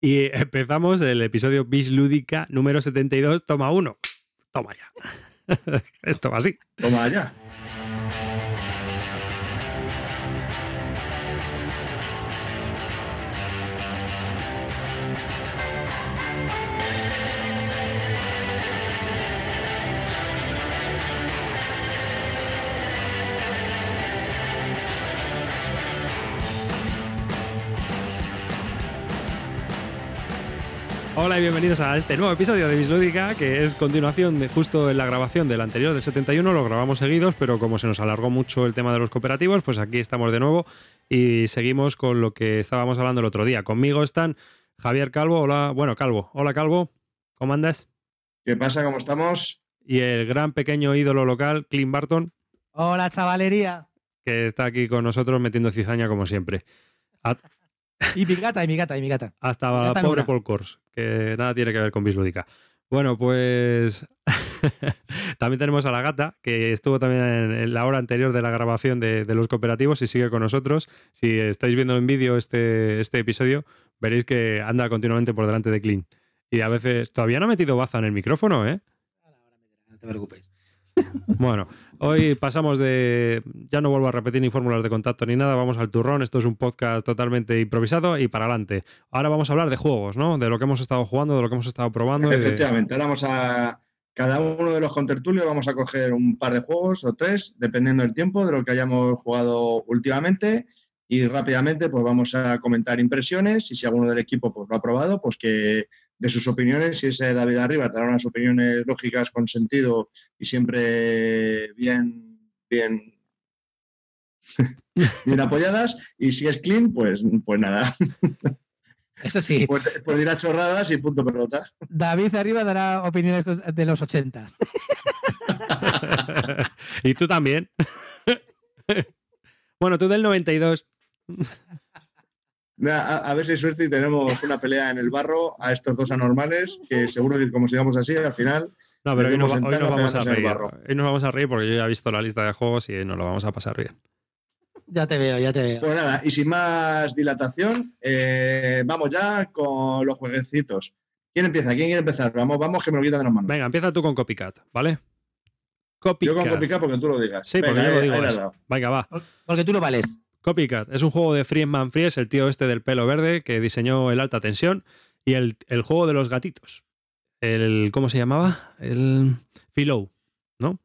Y empezamos el episodio Bis Lúdica número 72, toma uno. Toma ya. Esto va así. Toma ya. Hola y bienvenidos a este nuevo episodio de Bislúdica, que es continuación de justo en la grabación del anterior, del 71. Lo grabamos seguidos, pero como se nos alargó mucho el tema de los cooperativos, pues aquí estamos de nuevo y seguimos con lo que estábamos hablando el otro día. Conmigo están Javier Calvo, hola, bueno, Calvo, hola Calvo, ¿cómo andas? ¿Qué pasa? ¿Cómo estamos? Y el gran pequeño ídolo local, Clint Barton, Hola, chavalería. que está aquí con nosotros metiendo cizaña como siempre. A- Y mi gata, y mi gata, y mi gata. Hasta está pobre. Paul Kors, que nada tiene que ver con Bislúdica. Bueno, pues también tenemos a la gata, que estuvo también en, en la hora anterior de la grabación de, de los cooperativos y sigue con nosotros. Si estáis viendo en vídeo este, este episodio, veréis que anda continuamente por delante de Clean. Y a veces todavía no ha metido baza en el micrófono, ¿eh? No te preocupes. Bueno, hoy pasamos de. Ya no vuelvo a repetir ni fórmulas de contacto ni nada, vamos al turrón. Esto es un podcast totalmente improvisado y para adelante. Ahora vamos a hablar de juegos, ¿no? De lo que hemos estado jugando, de lo que hemos estado probando. Efectivamente, ahora vamos a. Cada uno de los contertulios vamos a coger un par de juegos o tres, dependiendo del tiempo de lo que hayamos jugado últimamente. Y rápidamente, pues vamos a comentar impresiones. Y si alguno del equipo pues, lo ha probado, pues que de sus opiniones, si ese David Arriba dará unas opiniones lógicas con sentido y siempre bien, bien, bien apoyadas. Y si es clean, pues, pues nada, Eso sí, pues, pues dirá chorradas y punto pelota. David arriba dará opiniones de los 80. y tú también. bueno, tú del 92. Nada, A, a ver si hay suerte y tenemos una pelea en el barro a estos dos anormales, que seguro que como sigamos así, al final, No, pero hoy, no nos vamos a reír. barro. Hoy nos vamos a reír porque yo ya he visto la lista de juegos y nos lo vamos a pasar bien. Ya te veo, ya te veo. pues nada, y sin más dilatación, eh, vamos ya con los jueguecitos. ¿Quién empieza? ¿Quién quiere empezar? Vamos, vamos, que me lo quitan de las manos. Venga, empieza tú con Copycat, ¿vale? Yo Copycat. con Copycat porque tú lo digas. Sí, porque yo lo digo ahí eso. Venga, va. Porque tú lo vales. Copycat es un juego de Friedman Fries, el tío este del pelo verde que diseñó el alta tensión y el, el juego de los gatitos. El, ¿Cómo se llamaba? El Philo, ¿no?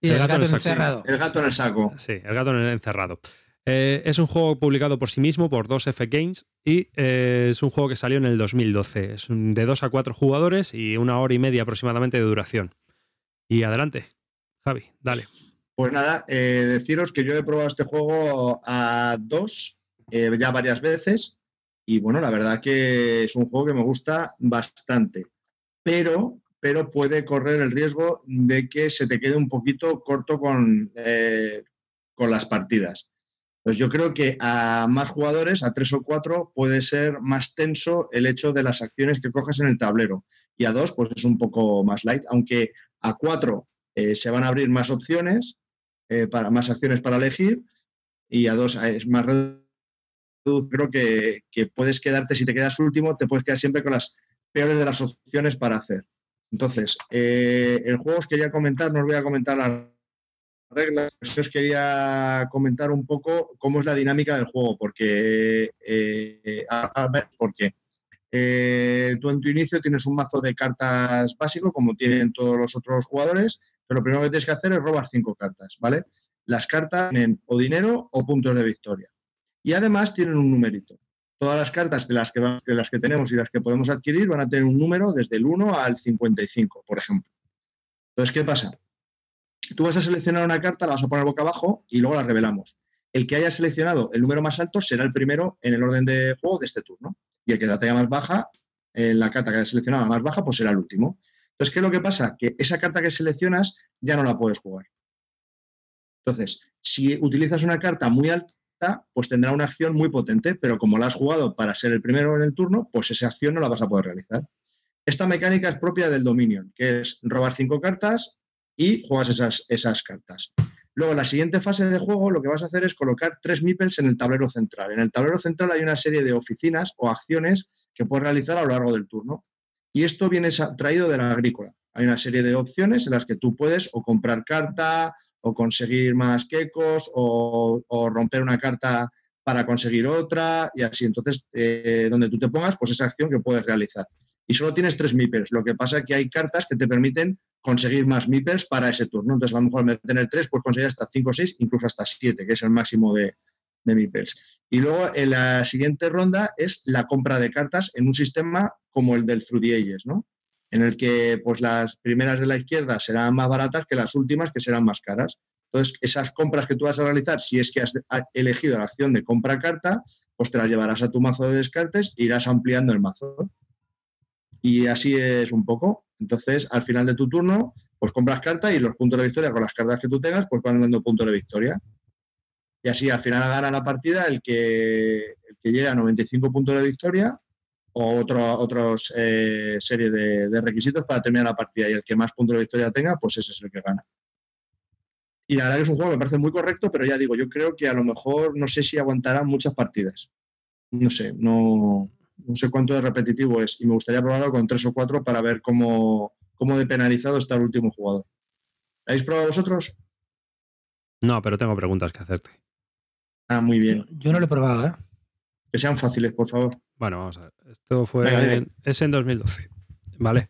Sí, El el, gato gato en el saco. encerrado. El gato en el saco. Sí, el gato en el encerrado. Eh, es un juego publicado por sí mismo por 2F Games y eh, es un juego que salió en el 2012. Es un- de 2 a 4 jugadores y una hora y media aproximadamente de duración. Y adelante, Javi, dale. Pues nada, eh, deciros que yo he probado este juego a dos eh, ya varias veces y bueno, la verdad que es un juego que me gusta bastante, pero, pero puede correr el riesgo de que se te quede un poquito corto con, eh, con las partidas. Pues yo creo que a más jugadores, a tres o cuatro, puede ser más tenso el hecho de las acciones que coges en el tablero. Y a dos, pues es un poco más light, aunque a cuatro se van a abrir más opciones, eh, para más acciones para elegir, y a dos es más reducido. Creo que, que puedes quedarte, si te quedas último, te puedes quedar siempre con las peores de las opciones para hacer. Entonces, eh, el juego os quería comentar, no os voy a comentar las reglas, sí os quería comentar un poco cómo es la dinámica del juego, porque, eh, a, a ver, porque eh, tú en tu inicio tienes un mazo de cartas básico, como tienen todos los otros jugadores, lo primero que tienes que hacer es robar cinco cartas, ¿vale? Las cartas tienen o dinero o puntos de victoria. Y además tienen un numerito. Todas las cartas de las que, de las que tenemos y las que podemos adquirir van a tener un número desde el 1 al 55, por ejemplo. Entonces, ¿qué pasa? Tú vas a seleccionar una carta, la vas a poner boca abajo y luego la revelamos. El que haya seleccionado el número más alto será el primero en el orden de juego de este turno. Y el que la tenga más baja, la carta que haya seleccionado más baja, pues será el último. Entonces, ¿qué es lo que pasa? Que esa carta que seleccionas ya no la puedes jugar. Entonces, si utilizas una carta muy alta, pues tendrá una acción muy potente, pero como la has jugado para ser el primero en el turno, pues esa acción no la vas a poder realizar. Esta mecánica es propia del Dominion, que es robar cinco cartas y juegas esas, esas cartas. Luego, la siguiente fase de juego, lo que vas a hacer es colocar tres meeples en el tablero central. En el tablero central hay una serie de oficinas o acciones que puedes realizar a lo largo del turno. Y esto viene traído de la agrícola. Hay una serie de opciones en las que tú puedes o comprar carta, o conseguir más quecos, o, romper una carta para conseguir otra, y así. Entonces, eh, donde tú te pongas, pues esa acción que puedes realizar. Y solo tienes tres meeples. Lo que pasa es que hay cartas que te permiten conseguir más meeples para ese turno. Entonces, a lo mejor de tener tres, puedes conseguir hasta cinco o seis, incluso hasta siete, que es el máximo de, de meeples. Y luego en la siguiente ronda es la compra de cartas en un sistema como el del Fruity Ages, ¿no? En el que pues las primeras de la izquierda serán más baratas que las últimas que serán más caras. Entonces, esas compras que tú vas a realizar, si es que has ha- elegido la acción de compra carta, pues te las llevarás a tu mazo de descartes e irás ampliando el mazo. Y así es un poco. Entonces, al final de tu turno, pues compras carta y los puntos de victoria con las cartas que tú tengas, pues van dando puntos de victoria. Y así al final gana la partida el que, el que llega a 95 puntos de victoria o otro, otros eh, serie de, requisitos para terminar la partida. Y el que más puntos de victoria tenga, pues ese es el que gana. Y la verdad que es un juego que me parece muy correcto, pero ya digo, yo creo que a lo mejor no sé si aguantará muchas partidas. No sé, no, no sé cuánto de repetitivo es. Y me gustaría probarlo con tres o cuatro para ver cómo, cómo de penalizado está el último jugador. ¿La ¿Habéis probado vosotros? No, pero tengo preguntas que hacerte. Ah, muy bien. Yo, yo no lo he probado, ¿eh? Que sean fáciles, por favor. Bueno, vamos a ver. Esto fue Venga, en, es en 2012. Vale.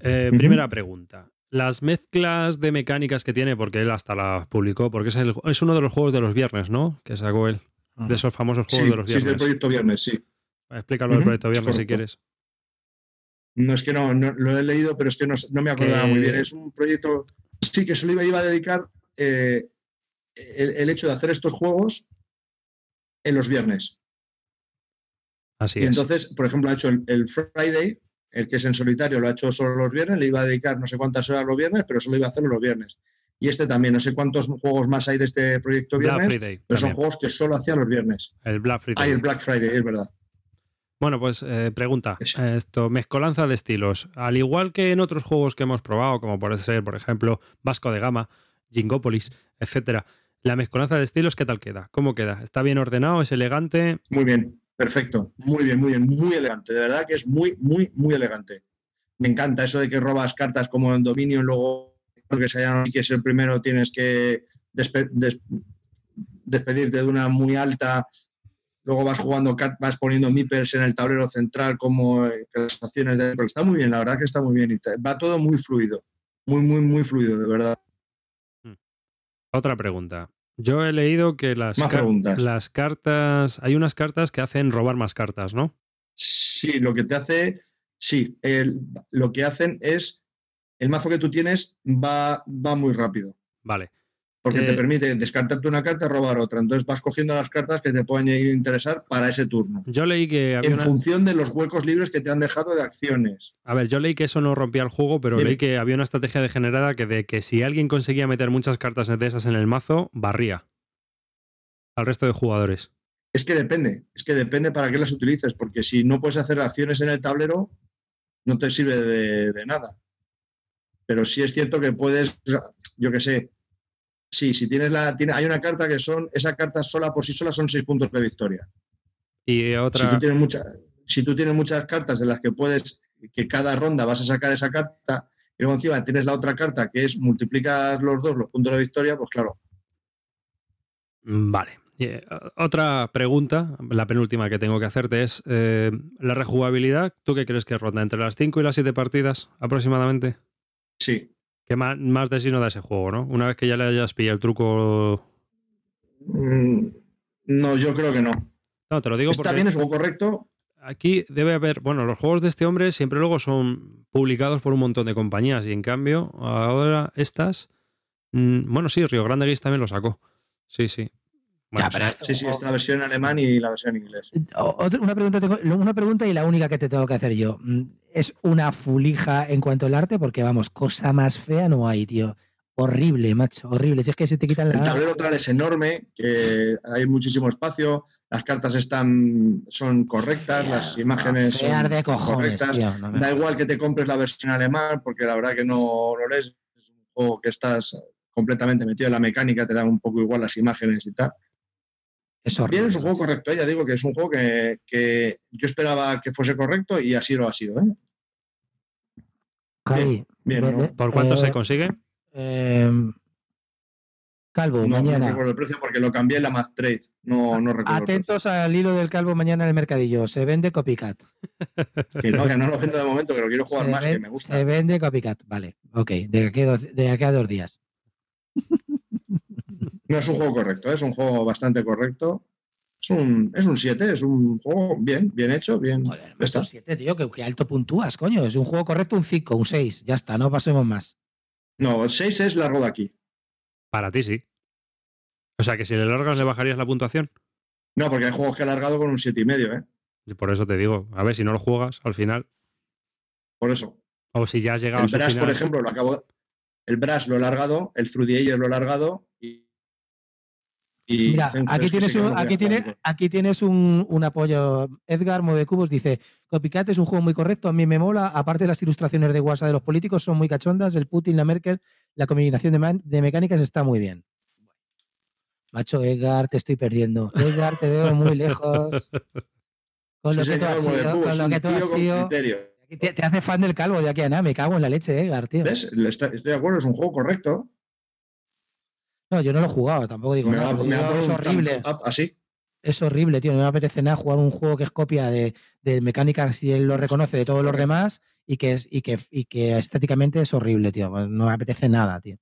Eh. Primera pregunta. Las mezclas de mecánicas que tiene, porque él hasta las publicó, porque es, el- es uno de los juegos de los viernes, ¿no? Que sacó él. De esos famosos juegos Sí, de los sí, es del viernes. proyecto Viernes, sí. Explícalo del proyecto es viernes si quieres. No es que no, no- lo he leído, pero es que no, no me acordaba Que- muy bien. Es un proyecto, sí, que solo iba, iba a dedicar eh, el, el hecho de hacer estos juegos en los viernes. Así y es. entonces, por ejemplo, ha hecho el, el Friday, el que es en solitario, lo ha hecho solo los viernes, le iba a dedicar no sé cuántas horas los viernes, pero solo iba a hacerlo los viernes. Y este también, no sé cuántos juegos más hay de este proyecto Black viernes, Friday. pero son juegos que solo hacía los viernes. El Black Friday. Hay el Black Friday, es verdad. Bueno, pues eh, pregunta. Eh, Esto, mezcolanza de estilos. Al igual que en otros juegos que hemos probado, como puede ser, por ejemplo, Vasco de Gama, Jingopolis, etcétera, la mezcolanza de estilos, ¿qué tal queda? ¿Cómo queda? ¿Está bien ordenado? ¿Es elegante? Muy bien, perfecto. Muy bien, muy bien, muy elegante. De verdad que es muy, muy, muy elegante. Me encanta eso de que robas cartas como en Dominion, luego que se hayan que es el primero, tienes que despe- des- despedirte de una muy alta. Luego vas jugando, vas poniendo meeples en el tablero central como eh, las acciones de. Pero está muy bien, la verdad que está muy bien. va todo muy fluido. Muy, muy, muy fluido, de verdad. Otra pregunta. Yo he leído que las, Más car- preguntas. las cartas, hay unas cartas que hacen robar más cartas, ¿no? Sí, lo que te hace, sí, el- lo que hacen es, el mazo que tú tienes va, va muy rápido, Vale. Porque te Eh, permite descartarte una carta y robar otra. Entonces vas cogiendo las cartas que te a interesar para ese turno, Yo leí que había en una... función de los huecos libres que te han dejado de acciones. A ver, yo leí que eso no rompía el juego, pero Dime. leí que había una estrategia degenerada que de que si alguien conseguía meter muchas cartas de esas en el mazo, barría al resto de jugadores. Es que depende, es que depende para qué las utilices, porque si no puedes hacer acciones en el tablero, no te sirve de, de nada. Pero sí es cierto que puedes, yo qué sé, sí, si tienes la, tiene, hay una carta que son, esa carta sola por sí sola son seis puntos de victoria. Y Si otra... tú, tienes mucha- si tú tienes muchas cartas de las que puedes, que cada ronda vas a sacar esa carta, y luego encima tienes la otra carta que es multiplicas los dos los puntos de victoria, pues claro, Mm, Vale. Eh, otra pregunta, la penúltima que tengo que hacerte es, eh, ¿la rejugabilidad, tú qué crees que ronda? ¿Entre las 5 y las 7 partidas aproximadamente? sí. Que más, más de sí no da ese juego, ¿no? Una vez que ya le hayas pillado el truco... Mm, No, yo creo que no. No, te lo digo Está porque bien, es algo correcto, aquí debe haber... Bueno, los juegos de este hombre siempre luego son publicados por un montón de compañías y en cambio ahora estas... mm, Bueno, sí, Río Grande Games también lo sacó. Sí, sí. Bueno, Ya, pero esto- Sí, sí, está la versión en alemán y la versión en inglés. O- otra- una, pregunta tengo- una pregunta y la única que te tengo que hacer yo. Mm, ¿Es una fulija en cuanto al arte? Porque vamos, cosa más fea no hay, tío. Horrible, macho, horrible. Si es que se te quitan El la. tablero tal es enorme, que hay muchísimo espacio, las cartas están, son correctas, las imágenes son de cojones, correctas. tío. no Da igual que te compres la versión alemán, porque la verdad que no lo lees. Es un juego que estás completamente metido en la mecánica, te dan un poco igual las imágenes y tal. Es Bien, es un juego correcto, ¿eh? ya digo que es un juego que, que yo esperaba que fuese correcto y así lo ha sido. ¿eh? Javi, bien, ¿no? ¿Por cuánto eh, se consigue? eh, Calvo, No, no mañana. recuerdo el precio porque lo cambié en la Math Trade. No, no recuerdo. Atentos al hilo del Calvo mañana en el mercadillo. Se vende copycat. Que no, que no lo vendo de momento, que lo quiero jugar se, más, ven- que me gusta. se vende copycat. Vale, ok. De aquí, a dos, de aquí a dos días. No es un juego correcto, ¿eh? es un juego bastante correcto. Es un, es un 7, es un juego bien, bien hecho, bien. Joder, está. un 7, tío. Que, que alto puntúas, coño. Es un juego correcto, un 5, un 6. Ya está, no pasemos más. No, el 6 es largo de aquí. Para ti sí. O sea que si le largas le bajarías la puntuación. No, porque hay juegos que he alargado con un 7,5, y medio, ¿eh? Y Por eso te digo, a ver si no lo juegas al final. Por eso. O si ya has llegado El a su Brass, final. por ejemplo, lo acabo. El Brass lo he largado, el Through the Ages lo he largado y. y Mira, aquí tienes, un, aquí, tiene, aquí tienes un, un apoyo. Edgar Movecubos dice: Copycat es un juego muy correcto, a mí me mola. Aparte, las ilustraciones de WhatsApp de los políticos son muy cachondas. El Putin, la Merkel, la combinación de, man- de mecánicas está muy bien. Macho, Edgar, te estoy perdiendo. Edgar, te veo muy lejos. Con lo Sí, que tú has sido, con lo que tú has sido. Te, te hace fan del calvo de aquí a nada. Me cago en la leche, Edgar, tío. Estoy de acuerdo, es un juego correcto. No, yo no lo he jugado, tampoco digo Me pero me digo, es un horrible. así. Es horrible, tío. No me apetece nada jugar un juego que es copia de, de mecánicas y él lo reconoce de todos los demás y que es y que, y que estéticamente es horrible, tío. Pues No me apetece nada, tío.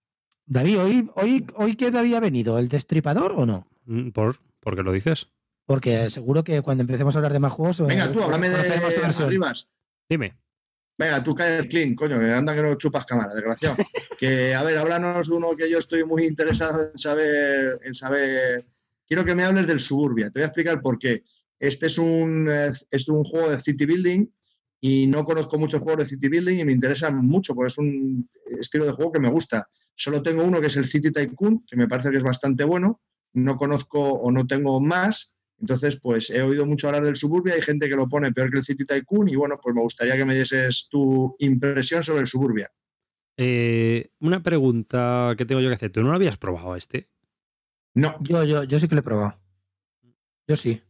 David, ¿hoy, hoy, hoy qué David ha venido? ¿El destripador o no? Mm, ¿Por? ¿Por qué lo dices? Porque seguro que cuando empecemos a hablar de más juegos. Venga, eh, tú, háblame de versión. Arribas. Dime. Venga, tú caes clean, coño, que anda que no chupas cámara, desgraciado. que, a ver, háblanos de uno que yo estoy muy interesado en saber, en saber. Quiero que me hables del Suburbia. Te voy a explicar por qué. Este es un, eh, es un juego de City Building y no conozco muchos juegos de City Building y me interesan mucho porque es un estilo de juego que me gusta. Solo tengo uno que es el City Tycoon, que me parece que es bastante bueno. No conozco o no tengo más. Entonces, pues he oído mucho hablar del Suburbia, hay gente que lo pone peor que el City Tycoon y bueno, pues me gustaría que me dieses tu impresión sobre el Suburbia. Eh, una pregunta que tengo yo que hacer. ¿Tú no lo habías probado este? No, Yo, yo, yo sí que lo he probado. Yo sí.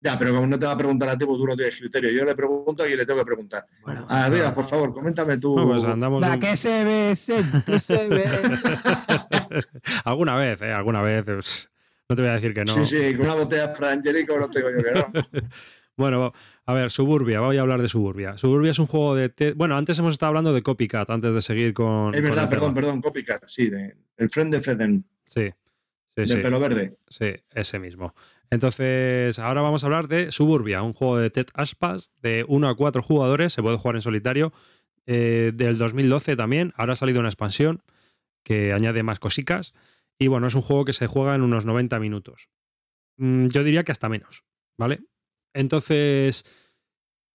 ya, pero como no te va a preguntar a ti, pues tú no tienes criterio. Yo le pregunto quien le tengo que preguntar. Bueno, Arriba, por favor, coméntame tú. No, pues andamos. la un- que se ve, se, se ve. alguna vez, ¿eh? Alguna vez. No te voy a decir que no. Sí, sí, con una botella frangélico no te digo yo que no. Bueno, a ver, Suburbia, voy a hablar de Suburbia. Suburbia es un juego de... te- Bueno, antes hemos estado hablando de Copycat, antes de seguir con... Es verdad, perdón, tema. perdón, Copycat, sí, de, el friend de Freden, Sí, sí, de sí, pelo verde. sí, ese mismo. Entonces, ahora vamos a hablar de Suburbia, un juego de Ted Aspas de 1 a 4 jugadores, se puede jugar en solitario, eh, del 2012 también. Ahora ha salido una expansión que añade más cosicas. Y bueno, es un juego que se juega en unos 90 minutos. Mm, Yo diría que hasta menos, ¿vale? Entonces,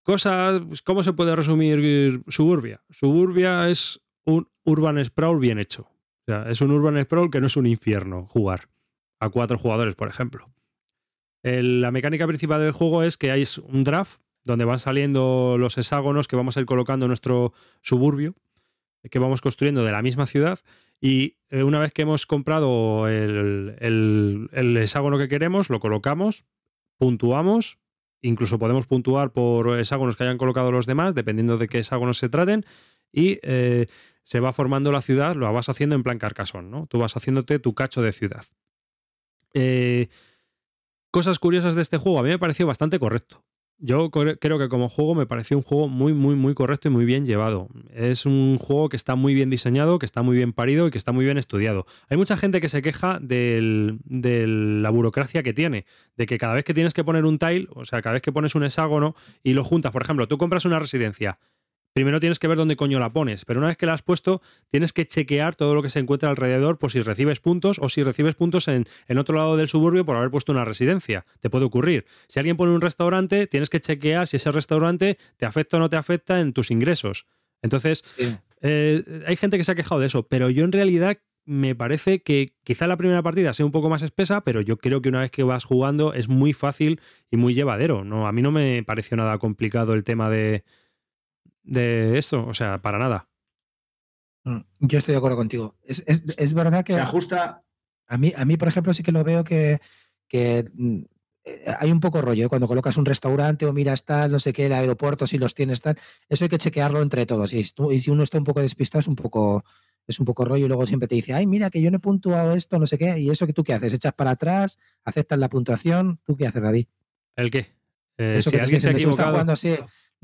cosas, pues, ¿cómo se puede resumir Suburbia? Suburbia es un urban sprawl bien hecho. O sea, es un urban sprawl que no es un infierno jugar a cuatro jugadores, por ejemplo. La mecánica principal del juego es que hay un draft donde van saliendo los hexágonos que vamos a ir colocando en nuestro suburbio, que vamos construyendo de la misma ciudad. Y eh, una vez que hemos comprado el, el- el hexágono que queremos, lo colocamos, puntuamos, incluso podemos puntuar por hexágonos que hayan colocado los demás, dependiendo de qué hexágonos se traten, y eh, se va formando la ciudad, lo vas haciendo en plan carcasón, ¿no? Tú vas haciéndote tu cacho de ciudad. Eh, cosas curiosas de este juego, a mí me pareció bastante correcto. Yo cre- creo que como juego me pareció un juego muy, muy, muy correcto y muy bien llevado. Es un juego que está muy bien diseñado, que está muy bien parido y que está muy bien estudiado. Hay mucha gente que se queja de la burocracia que tiene, de que cada vez que tienes que poner un tile, o sea, cada vez que pones un hexágono y lo juntas, por ejemplo, tú compras una residencia, primero tienes que ver dónde coño la pones, pero una vez que la has puesto, tienes que chequear todo lo que se encuentra alrededor por si recibes puntos o si recibes puntos en, en otro lado del suburbio por haber puesto una residencia. Te puede ocurrir. Si alguien pone un restaurante, tienes que chequear si ese restaurante te afecta o no te afecta en tus ingresos. Entonces, Sí. eh, hay gente que se ha quejado de eso, pero yo en realidad me parece que quizá la primera partida sea un poco más espesa, pero yo creo que una vez que vas jugando es muy fácil y muy llevadero. No, a mí no me pareció nada complicado el tema de, de esto, o sea, para nada. Mm, Yo estoy de acuerdo contigo. Es, es- es verdad que Se ajusta, a mí, a mí, por ejemplo, sí que lo veo que, que mm, eh, hay un poco rollo ¿eh? cuando colocas un restaurante o miras tal, no sé qué, el aeropuerto, si los tienes tal. Eso hay que chequearlo entre todos. Y, y si uno está un poco despistado, es un poco, es un poco rollo y luego siempre te dice, ay, mira, que yo no he puntuado esto, no sé qué. ¿Y eso que tú qué haces? ¿Echas para atrás? ¿Aceptas la puntuación? ¿Tú qué haces, David? ¿El qué? Eh, Eso si que te alguien se ha tú estás jugando así.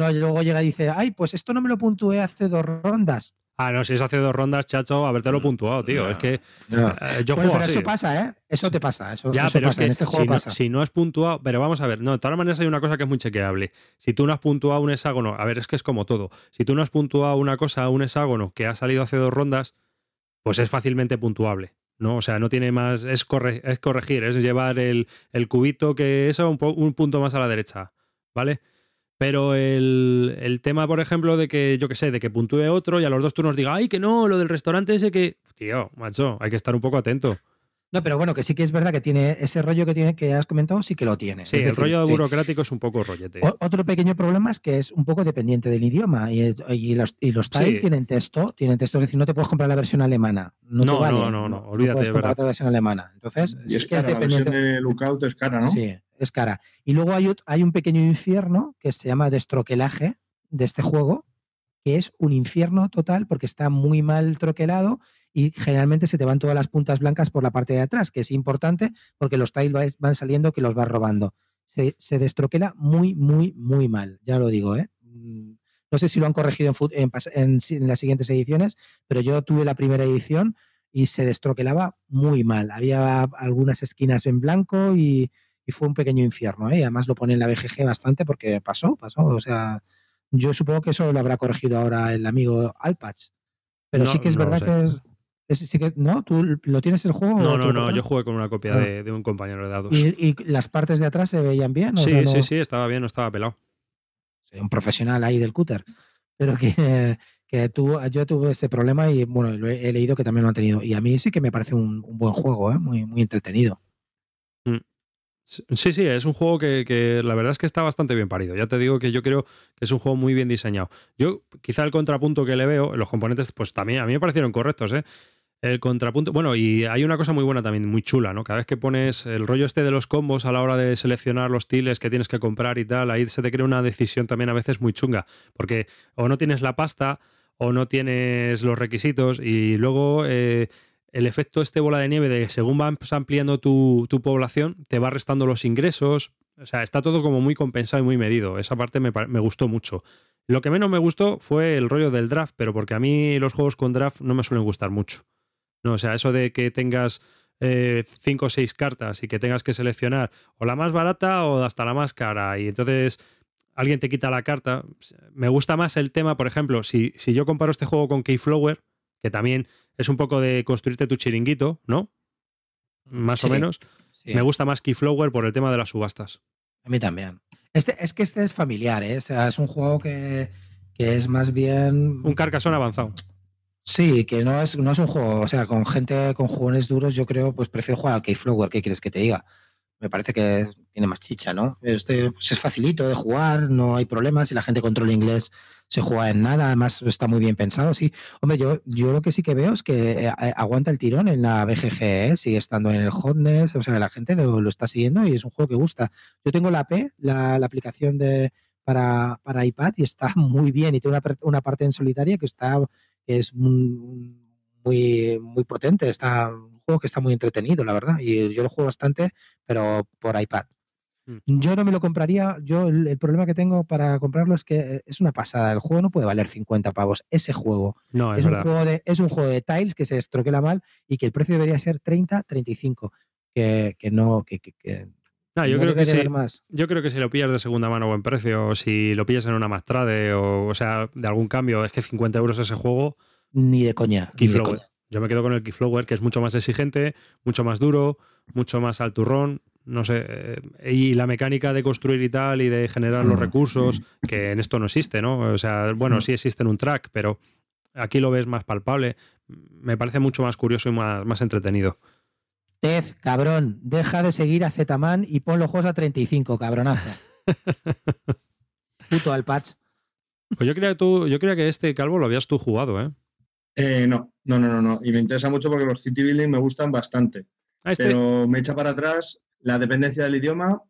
No, y luego llega y dice, ay, pues esto no me lo puntué hace dos rondas. Ah, no, si es hace dos rondas, chacho, habértelo Mm, puntuado, tío. no. Es que No. eh, yo Bueno, juego pero así. eso pasa, ¿eh? Eso te pasa. Eso, Ya, eso pero pasa. es que en este juego si, no, pasa. si no has puntuado, pero vamos a ver, no, de todas maneras hay una cosa que es muy chequeable. Si tú no has puntuado un hexágono, a ver, es que es como todo. Si tú no has puntuado una cosa, un hexágono que ha salido hace dos rondas, pues es fácilmente puntuable. ¿no? O sea, no tiene más, es, corre- es corregir, es llevar el, el cubito que eso un, po- un punto más a la derecha, ¿vale? Pero el, el tema, por ejemplo, de que, yo qué sé, de que puntúe otro y a los dos turnos diga, ay, que no, lo del restaurante ese que... Tío, macho, hay que estar un poco atento. No, pero bueno, que sí que es verdad que tiene ese rollo que tiene que has comentado, sí que lo tiene. Sí, Es el decir, rollo sí. burocrático es un poco rollete. O- Otro pequeño problema es que es un poco dependiente del idioma y, y los, y los tiles Sí. tienen texto, tienen texto, es decir, no te puedes comprar la versión alemana. No, No, te vale, no, no, no, olvídate, puedes es comprar verdad. otra versión alemana. Entonces, Y es sí que es cara, la versión dependiente. de Lookout es cara, ¿no? Sí, es cara. Y luego hay, hay un pequeño infierno que se llama destroquelaje de este juego, que es un infierno total porque está muy mal troquelado y generalmente se te van todas las puntas blancas por la parte de atrás, que es importante porque los tiles va- van saliendo que los vas robando. Se, se destroquela muy, muy, muy mal, ya lo digo, ¿eh? Mm, No sé si lo han corregido en, en en las siguientes ediciones, pero yo tuve la primera edición y se destroquelaba muy mal. Había algunas esquinas en blanco y, y fue un pequeño infierno. ¿eh? Y además lo pone en la BGG bastante porque pasó, pasó. O sea, yo supongo que eso lo habrá corregido ahora el amigo Alpatch. Pero No, sí que es no verdad que es, es- sí que ¿no? ¿Tú lo tienes el juego? No, no, no, yo jugué con una copia Ah. de, de un compañero de dados. ¿Y, y las partes de atrás se veían bien? O sí, sea, no- sí, sí, estaba bien, no estaba pelado. soy un profesional ahí del cúter. Pero que, que tú, yo tuve ese problema y bueno, lo he, he leído que también lo han tenido. Y a mí sí que me parece un, un buen juego, ¿eh? muy, muy entretenido. Sí, sí, es un juego que, que la verdad es que está bastante bien parido. Ya te digo que yo creo que es un juego muy bien diseñado. Yo, quizá el contrapunto que le veo, los componentes, pues también a mí me parecieron correctos, ¿eh? El contrapunto, bueno, y hay una cosa muy buena también, muy chula, ¿no? Cada vez que pones el rollo este de los combos a la hora de seleccionar los tiles que tienes que comprar y tal, ahí se te crea una decisión también a veces muy chunga, porque o no tienes la pasta o no tienes los requisitos y luego eh, el efecto este bola de nieve de según vas ampliando tu, tu población, te va restando los ingresos, o sea, está todo como muy compensado y muy medido. Esa parte me, me gustó mucho. Lo que menos me gustó fue el rollo del draft, pero porque a mí los juegos con draft no me suelen gustar mucho. No, o sea, eso de que tengas eh, cinco o seis cartas y que tengas que seleccionar o la más barata o hasta la más cara y entonces alguien te quita la carta. Me gusta más el tema, por ejemplo, si, si yo comparo este juego con Keyflower, que también es un poco de construirte tu chiringuito, ¿no? Más o menos. Sí, Me gusta más Keyflower por el tema de las subastas. a mí también. Este, es que este es familiar, ¿eh? O sea, es un juego que, que es más bien. Un carcasón avanzado. Sí, que no es, no es un juego, o sea, con gente, con jugones duros, yo creo, pues prefiero jugar al Keyflower, ¿qué quieres que te diga? Me parece que tiene más chicha, ¿no? Este pues es facilito de jugar, no hay problemas, si la gente controla inglés se juega en nada, además está muy bien pensado, sí. Hombre, yo, yo lo que sí que veo es que eh, aguanta el tirón en la BGG, ¿eh? sigue estando en el hotness, o sea, la gente lo, lo está siguiendo y es un juego que gusta. Yo tengo la P, la, la aplicación de para, para iPad y está muy bien y tiene una, una parte en solitaria que está es muy, muy potente. Está un juego que está muy entretenido, la verdad. Y yo lo juego bastante, pero por iPad. Mm. Yo no me lo compraría. Yo el, el problema que tengo para comprarlo es que es una pasada. El juego no puede valer 50 pavos. Ese juego No, es, es, un juego de, es un juego de tiles que se estroquela mal y que el precio debería ser 30, 35. Que, que no, que, que- que Ah, yo no creo que más. Yo creo que si lo pillas de segunda mano a buen precio, o si lo pillas en una Mastrade, o, o sea, de algún cambio, es que 50 euros ese juego, Ni de coña. ni de Keyflower. coña. Yo me quedo con el Keyflower, que es mucho más exigente, mucho más duro, mucho más al turrón, no sé, eh, y la mecánica de construir y tal, y de generar los Mm. recursos, que en esto no existe, ¿no? O sea, bueno, Mm. sí existe en un track, pero aquí lo ves más palpable. Me parece mucho más curioso y más, más entretenido. Ted, cabrón, deja de seguir a Zetaman y pon los juegos a 35, cabronazo. Puto al patch. Pues yo creía que tú, yo creía que este calvo lo habías tú jugado, ¿eh? Eh, no, no, no, no, no. Y me interesa mucho porque los city building me gustan bastante. Ah, este, Pero me echa para atrás la dependencia del idioma,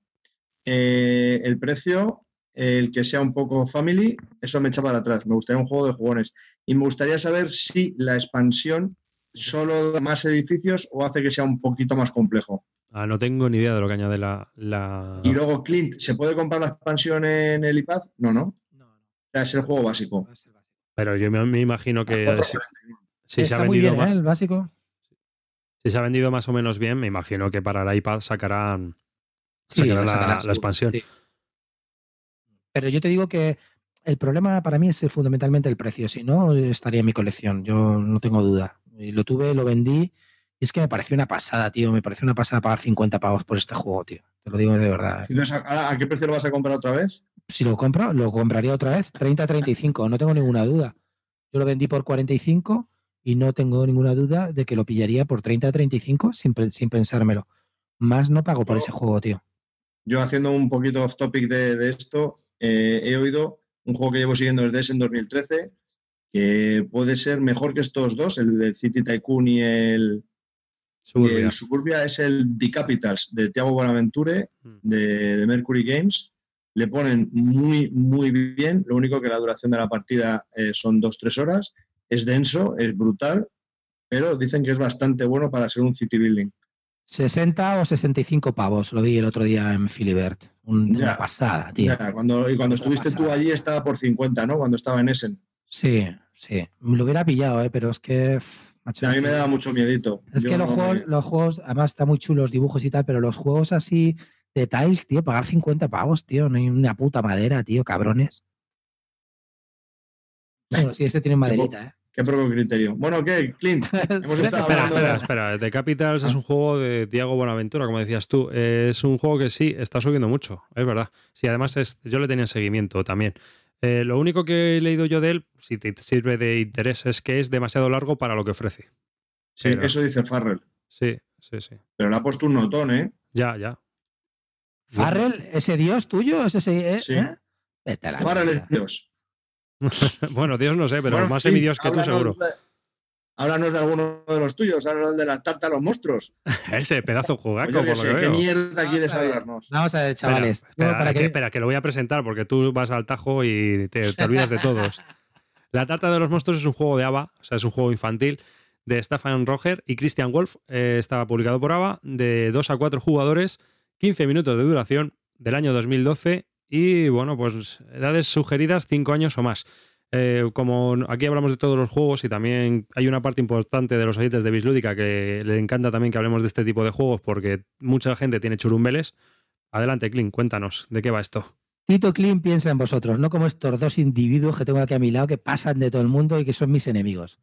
eh, el precio, el que sea un poco family, eso me echa para atrás. Me gustaría un juego de jugones. Y me gustaría saber si la expansión solo da más edificios o hace que sea un poquito más complejo. Ah, no tengo ni idea de lo que añade la. la... Y luego, Clint, ¿se puede comprar la expansión en el iPad? No, no. No, no, O sea, es el juego básico. no es el básico. Pero yo me, me imagino que si, 4,49. si se ha muy vendido bien, ma- ¿eh? El básico. si se ha vendido más o menos bien, me imagino que para el iPad sacarán, Sí, sacarán la la, sacarán, la seguro, expansión. sí. Pero yo te digo que el problema para mí es fundamentalmente el precio. Si no, estaría en mi colección. Yo no tengo duda. Y lo tuve, lo vendí. Y es que me pareció una pasada, tío. Me pareció una pasada pagar 50 pavos por este juego, tío. Te lo digo de verdad. Entonces, ¿a, a qué precio lo vas a comprar otra vez? Si lo compro, lo compraría otra vez. 30 35, no tengo ninguna duda. Yo lo vendí por 45 y no tengo ninguna duda de que lo pillaría por 30 35 sin, sin pensármelo. Más no pago por Yo- ese juego, tío. Yo haciendo un poquito off topic de, de esto, eh, he oído un juego que llevo siguiendo desde ese en 2013, que puede ser mejor que estos dos, el del City Tycoon y el, y Suburbia. el Suburbia, es el The Capitals de Thiago Bonaventure Mm. de, de Mercury Games. Le ponen muy, muy bien. Lo único que la duración de la partida eh, son dos, tres horas. Es denso, es brutal, pero dicen que es bastante bueno para ser un city building. 60 o 65 pavos, lo vi el otro día en Filibert. Un- Ya. Una pasada, tío. Ya, cuando, y cuando estuviste tú allí estaba por 50, ¿no? Cuando estaba en Essen. Sí, sí. Me lo hubiera pillado, ¿eh? pero es que. macho, a mí me da mucho miedito. Es Yo que los no juegos, me- los juegos, además está muy chulos los dibujos y tal, pero los juegos así de tiles, tío, pagar 50 pavos, tío, no hay una puta madera, tío, cabrones. Bueno, sí, este tiene maderita, ¿eh? Qué poco criterio. Bueno, ¿qué, Clint? Hemos estado Espera, hablando espera, de- espera. The Capitals es Ah. un juego de Diego Buenaventura, como decías tú. Es un juego que sí, está subiendo mucho, es verdad. Sí, además es, yo le tenía seguimiento también. Eh, lo único que he leído yo de él, si te sirve de interés, es que es demasiado largo para lo que ofrece. Sí, Pero- eso dice Farrell. Sí, sí, sí. Pero le ha puesto un notón, ¿eh? Ya, ya. Farrell, ese dios tuyo, ese, ese, ¿eh? Sí. ¿Eh? Vete a la Farrell es Dios. bueno, Dios no sé, pero Bueno, más Clint, semidios que tú seguro. de- háblanos de alguno de los tuyos, háblanos de la tarta a los monstruos. Ese pedazo jugaco, Yo por qué lo que ¿qué veo. mierda quieres Vamos a ver. hablarnos? Vamos a ver, Espera, chavales. espera, para que, que- espera, que lo voy a presentar porque tú vas al tajo y te, te olvidas de todos. La Tarta de los Monstruos es un juego de ABA, o sea, es un juego infantil de Stefan Roger y Christian Wolf. Eh, estaba publicado por ABA, de 2 a 4 jugadores, 15 minutos de duración, del año 2012 y, bueno, pues edades sugeridas 5 años o más. Eh, como aquí hablamos de todos los juegos y también hay una parte importante de los oyentes de Bislúdica que le encanta también que hablemos de este tipo de juegos porque mucha gente tiene churumbeles. Adelante, Clint, cuéntanos, ¿de qué va esto? Tito Clean piensa en vosotros, no como estos dos individuos que tengo aquí a mi lado que pasan de todo el mundo y que son mis enemigos.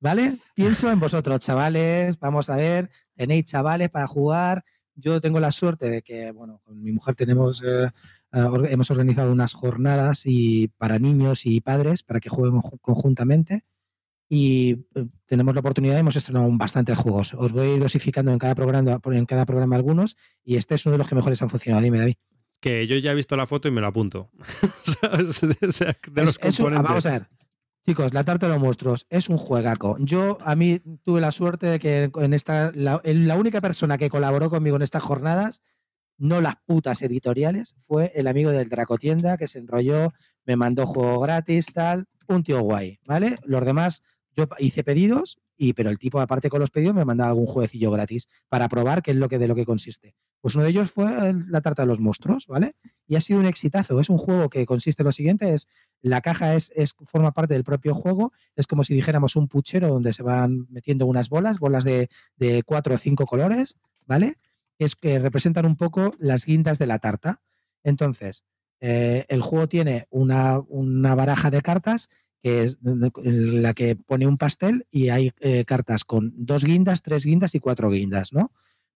¿Vale? Pienso en vosotros, chavales. Vamos a ver, tenéis chavales para jugar. Yo tengo la suerte de que, bueno, con mi mujer tenemos, eh, hemos organizado unas jornadas y para niños y padres para que jueguen ju- conjuntamente. Y eh, tenemos la oportunidad, hemos estrenado bastantes juegos. Os voy dosificando en cada programa, en cada programa algunos, y este es uno de los que mejores han funcionado. Dime, David. Que yo ya he visto la foto y me la apunto. De Es- los es un- componentes. vamos a ver. Chicos, la tarta de los monstruos es un juegaco. Yo, a mí, tuve la suerte de que en esta, la, el- la única persona que colaboró conmigo en estas jornadas, no las putas editoriales, fue el amigo del Dracotienda que se enrolló, me mandó juego gratis, tal, un tío guay, ¿vale? Los demás, yo hice pedidos, y, pero el tipo, aparte con los pedidos, me mandaba algún jueguecillo gratis para probar qué es lo que, de lo que consiste. Pues uno de ellos fue la tarta de los monstruos, ¿vale? Y ha sido un exitazo. Es un juego que consiste en lo siguiente, es la caja es, es, forma parte del propio juego, es como si dijéramos un puchero donde se van metiendo unas bolas, bolas de, de cuatro o cinco colores, ¿vale? Es que representan un poco las guindas de la tarta. Entonces, eh, el juego tiene una, una, baraja de cartas que es la que pone un pastel y hay eh, cartas con dos guindas, tres guindas y cuatro guindas, ¿no?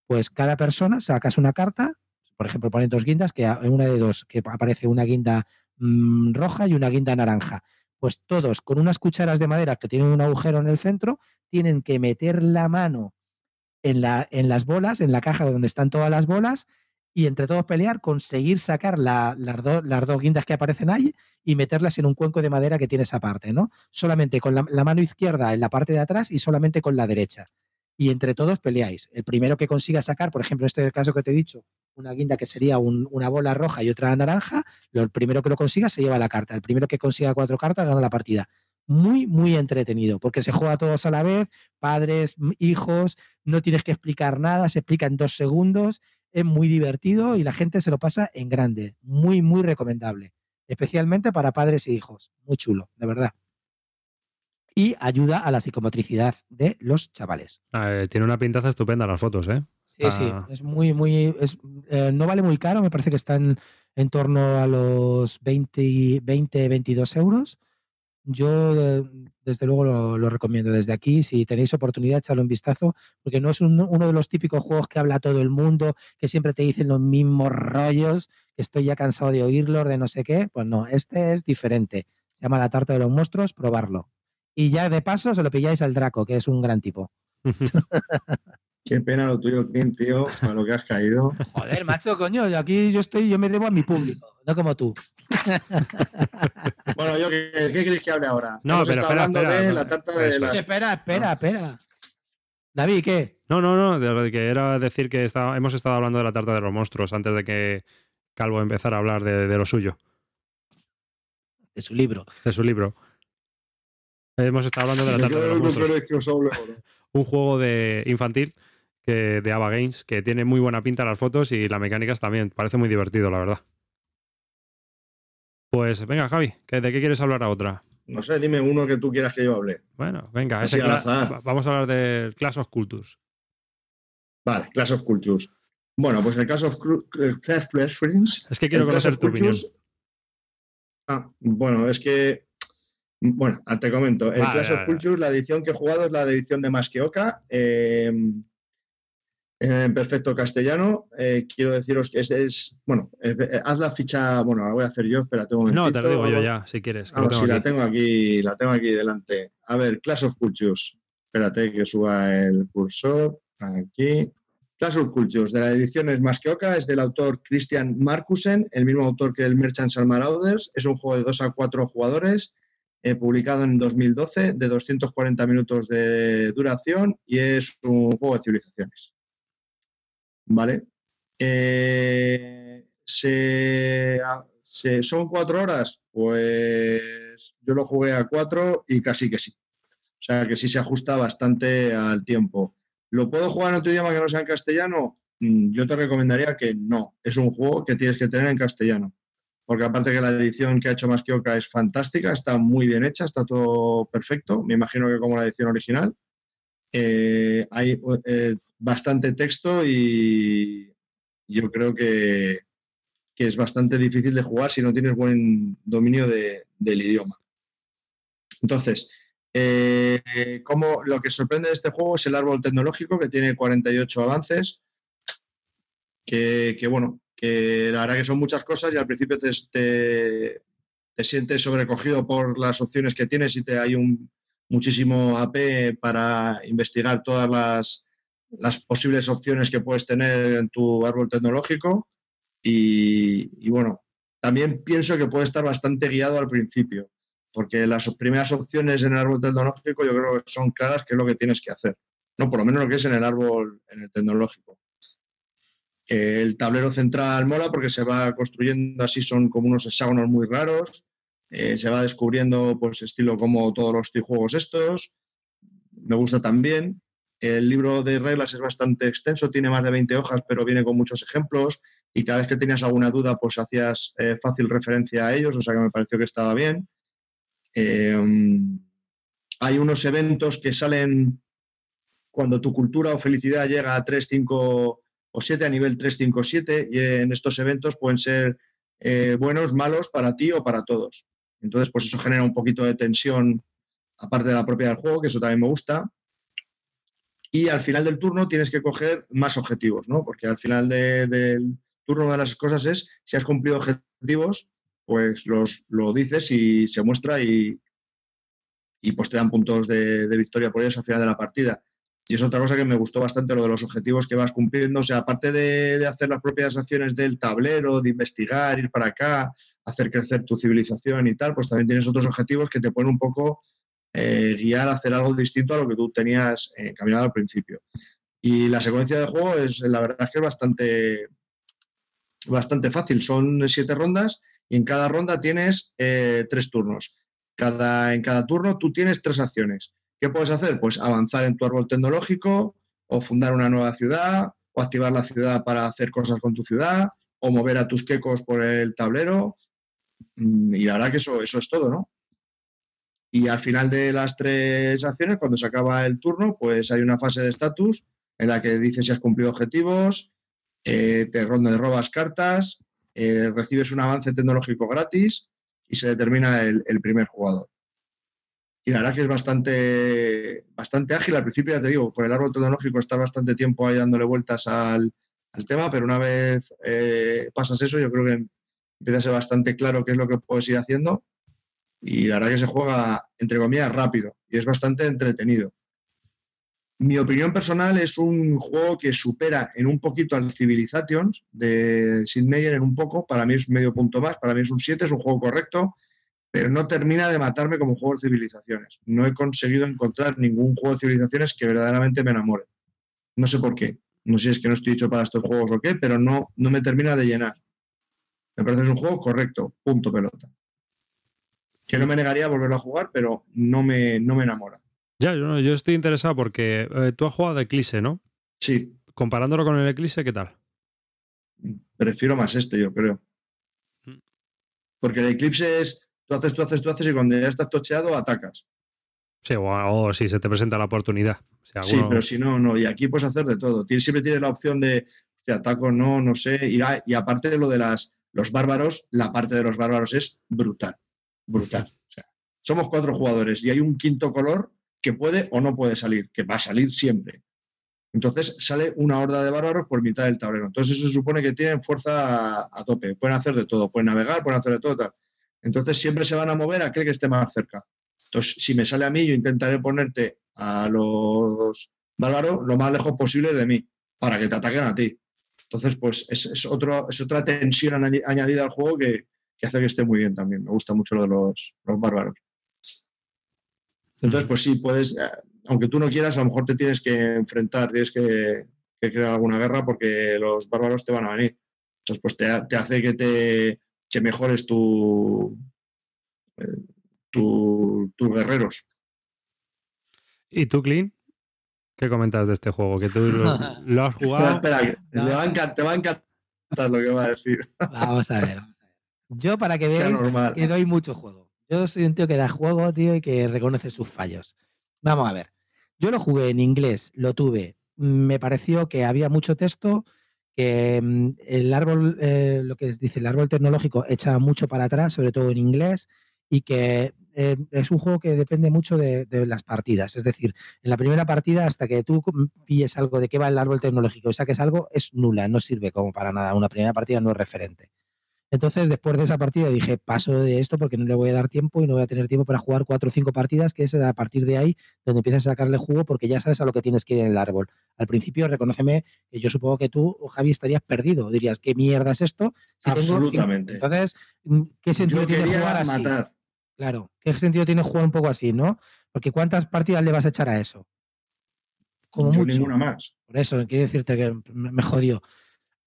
Pues cada persona sacas una carta, por ejemplo, ponen dos guindas, que una de dos que aparece una guinda mmm, roja y una guinda naranja. Pues todos con unas cucharas de madera que tienen un agujero en el centro, tienen que meter la mano en, la, en las bolas, en la caja donde están todas las bolas, y entre todos pelear, conseguir sacar la, las, las, dos guindas que aparecen ahí y meterlas en un cuenco de madera que tiene esa parte, ¿no? Solamente con la, mano izquierda en la parte de atrás y solamente con la derecha. y entre todos peleáis. El primero que consiga sacar, por ejemplo, en este caso que te he dicho, una guinda que sería una bola roja y otra naranja, lo, el primero que lo consiga se lleva la carta. El primero que consiga cuatro cartas gana la partida. Muy, muy entretenido, porque se juega todos a la vez, padres, hijos, no tienes que explicar nada, se explica en dos segundos, es muy divertido y la gente se lo pasa en grande. Muy, muy recomendable. Especialmente para padres e hijos. Muy chulo, de verdad y ayuda a la psicomotricidad de los chavales. Ah, eh, tiene una pintaza estupenda las fotos, ¿eh? Sí, sí, es muy, muy, eh, no vale muy caro, me parece que está en, torno a los 20, 20 22 euros. Yo, eh, desde luego, lo, recomiendo desde aquí. Si tenéis oportunidad, echadle un vistazo, porque no es uno de los típicos juegos que habla todo el mundo, que siempre te dicen los mismos rollos, que estoy ya cansado de oírlos, de no sé qué. Pues no, este es diferente. Se llama La Tarta de los Monstruos, probarlo. Y ya de paso se lo pilláis al Draco, que es un gran tipo. Qué pena lo tuyo, Kim, tío, a lo que has caído. Joder, macho, coño, aquí yo estoy, yo me debo a mi público, no como tú. bueno, yo, ¿qué, qué queréis que hable ahora? No, pero espera, hablando espera, de la tarta de la... Espera, espera, espera. David, ¿qué? No, no, no, de que era decir que hemos estado hablando de la tarta de los monstruos antes de que Calvo empezara a hablar de, de lo suyo. De su libro. De su libro. Hemos estado hablando de la tarta de los monstruos. Un juego de infantil que, de Ava Games que tiene muy buena pinta las fotos y las mecánicas también. Parece muy divertido, la verdad. Pues venga, Javi, ¿de qué quieres hablar a otra? No sé, dime uno que tú quieras que yo hable. Bueno, venga, ese vamos a hablar del Clash of Cultures. Vale, Clash of Cultures. Bueno, pues el caso of Friends. Es que quiero conocer tu opinión. Ah, bueno, es que bueno, te comento. El Clash of Cultures, la edición que he jugado es la edición de Masqueoka. Eh, en perfecto castellano. Eh, quiero deciros que es, bueno, eh, haz la ficha, bueno, la voy a hacer yo, espérate un momentito. No, te lo digo yo ya, si quieres. Ah, sí, la tengo aquí, la tengo aquí delante. A ver, Clash of Cultures. Espérate que suba el cursor. Aquí. Clash of Cultures, de la edición es Masqueoka, es del autor Christian Markusen, el mismo autor que el Merchants and Marauders. Es un juego de 2 a 4 jugadores publicado en 2012, de 240 minutos de duración y es un juego de civilizaciones. ¿Vale? Eh, ¿Son cuatro horas? Pues yo lo jugué a cuatro y casi que sí. O sea que sí se ajusta bastante al tiempo. ¿Lo puedo jugar en otro idioma que no sea en castellano? Mm, yo te recomendaría que no. Es un juego que tienes que tener en castellano porque aparte que la edición que ha hecho Masquioca es fantástica, está muy bien hecha, está todo perfecto, me imagino que como la edición original. Eh, hay eh, bastante texto y yo creo que, es bastante difícil de jugar si no tienes buen dominio del idioma. Entonces, eh, como lo que sorprende de este juego es el árbol tecnológico que tiene 48 avances, que, que bueno, que la verdad que son muchas cosas y al principio te, te, sientes sobrecogido por las opciones que tienes y te hay un muchísimo AP para investigar todas las, las posibles opciones que puedes tener en tu árbol tecnológico y, bueno, también pienso que puede estar bastante guiado al principio, porque las primeras opciones en el árbol tecnológico yo creo que son claras qué es lo que tienes que hacer. No, por lo menos lo que es en el árbol, en el tecnológico el tablero central mola porque se va construyendo así, son como unos hexágonos muy raros. Eh, se va descubriendo, pues, estilo como todos los juegos estos. Me gusta también. El libro de reglas es bastante extenso, tiene más de 20 hojas, pero viene con muchos ejemplos. Y cada vez que tenías alguna duda, pues hacías eh, fácil referencia a ellos, o sea que me pareció que estaba bien. Eh, hay unos eventos que salen cuando tu cultura o felicidad llega a 3, 5 o 7 a nivel 357 y en estos eventos pueden ser eh, buenos, malos para ti o para todos. Entonces, pues eso genera un poquito de tensión aparte de la propia del juego, que eso también me gusta. Y al final del turno tienes que coger más objetivos, ¿no? Porque al final del turno una de las cosas es, si has cumplido objetivos, pues los, lo dices y se muestra y, y pues te dan puntos de, de victoria por ellos al final de la partida. Y es otra cosa que me gustó bastante, lo de los objetivos que vas cumpliendo. O sea, aparte de, hacer las propias acciones del tablero, de investigar, ir para acá, hacer crecer tu civilización y tal, pues también tienes otros objetivos que te ponen un poco eh, guiar hacer algo distinto a lo que tú tenías eh, caminado al principio. Y la secuencia de juego es, la verdad es que es bastante, bastante fácil. Son siete rondas y en cada ronda tienes eh, tres turnos. Cada, en cada turno tú tienes tres acciones. ¿Qué puedes hacer? Pues avanzar en tu árbol tecnológico o fundar una nueva ciudad o activar la ciudad para hacer cosas con tu ciudad o mover a tus quecos por el tablero. Mm, y la verdad que eso, eso es todo, ¿no? Y al final de las tres acciones, cuando se acaba el turno, pues hay una fase de estatus en la que dices si has cumplido objetivos, eh, te robas cartas, eh, recibes un avance tecnológico gratis y se determina el, primer jugador. Y la verdad que es bastante, bastante ágil. Al principio, ya te digo, por el árbol tecnológico está bastante tiempo ahí dándole vueltas al, tema, pero una vez eh, pasas eso, yo creo que empieza a ser bastante claro qué es lo que puedes ir haciendo y la verdad que se juega, entre comillas, rápido y es bastante entretenido. Mi opinión personal es un juego que supera en un poquito al Civilizations de Sid Meier en un poco. Para mí es medio punto más, para mí es un 7, es un juego correcto, pero no termina de matarme como juego de civilizaciones. No he conseguido encontrar ningún juego de civilizaciones que verdaderamente me enamore. No sé por qué. No sé si es que no estoy hecho para estos juegos o qué, pero no, no me termina de llenar. Me parece que es un juego correcto, punto pelota que no me negaría a volverlo a jugar, pero no me, no me enamora. Ya, yo, yo estoy interesado porque eh, tú has jugado Eclipse, ¿no? Sí. Comparándolo con el Eclipse, ¿qué tal? Prefiero más este, yo creo. Mm. Porque el Eclipse es tú haces, tú haces, tú haces y cuando ya estás tocheado atacas. Sí, o, si se te presenta la oportunidad. Sí, pero si no, no. Y aquí puedes hacer de todo. siempre tienes la opción de, hostia, ataco, no, no sé. Y, y aparte de lo de las, los bárbaros, la parte de los bárbaros es brutal brutal. O sea, somos cuatro jugadores y hay un quinto color que puede o no puede salir, que va a salir siempre. Entonces sale una horda de bárbaros por mitad del tablero. Entonces eso supone que tienen fuerza a, tope. Pueden hacer de todo, pueden navegar, pueden hacer de todo. Tal. Entonces siempre se van a mover a aquel que esté más cerca. Entonces, si me sale a mí, yo intentaré ponerte a los bárbaros lo más lejos posible de mí, para que te ataquen a ti. Entonces, pues es, es, otro, es otra tensión añadida al juego que, que hace que esté muy bien también. Me gusta mucho lo de los, bárbaros. Entonces, pues sí, puedes, eh, aunque tú no quieras, a lo mejor te tienes que enfrentar, tienes que, crear alguna guerra porque los bárbaros te van a venir. Entonces, pues te, hace que te que mejores tu, eh, tus guerreros. ¿Y tú, Clean? ¿Qué comentas de este juego? Que tú lo, has jugado. espera, te, va a encantar, te va a encantar lo que va a decir. Vamos a ver. Yo, para que veáis, que doy mucho juego. Yo soy un tío que da juego, tío, y que reconoce sus fallos. Vamos a ver. Yo lo jugué en inglés, lo tuve. Me pareció que había mucho texto, que mm, el árbol, eh, lo que dice el árbol tecnológico, echa mucho para atrás, sobre todo en inglés, y que eh, es un juego que depende mucho de, de, las partidas. Es decir, en la primera partida, hasta que tú pilles algo de qué va el árbol tecnológico y saques algo, es nula, no sirve como para nada. Una primera partida no es referente. Entonces, después de esa partida dije, paso de esto porque no le voy a dar tiempo y no voy a tener tiempo para jugar cuatro o cinco partidas, que es a partir de ahí donde empiezas a sacarle jugo porque ya sabes a lo que tienes que ir en el árbol. Al principio, reconóceme que yo supongo que tú, Javi, estarías perdido. Dirías, ¿qué mierda es esto? Absolutamente. Entonces, mm, ¿qué sentido tiene jugar así? Claro, ¿qué sentido tiene jugar un poco así, no? Porque ¿cuántas partidas le vas a echar a eso? Como mucho. ninguna más. Por eso, quiero decirte que me jodió.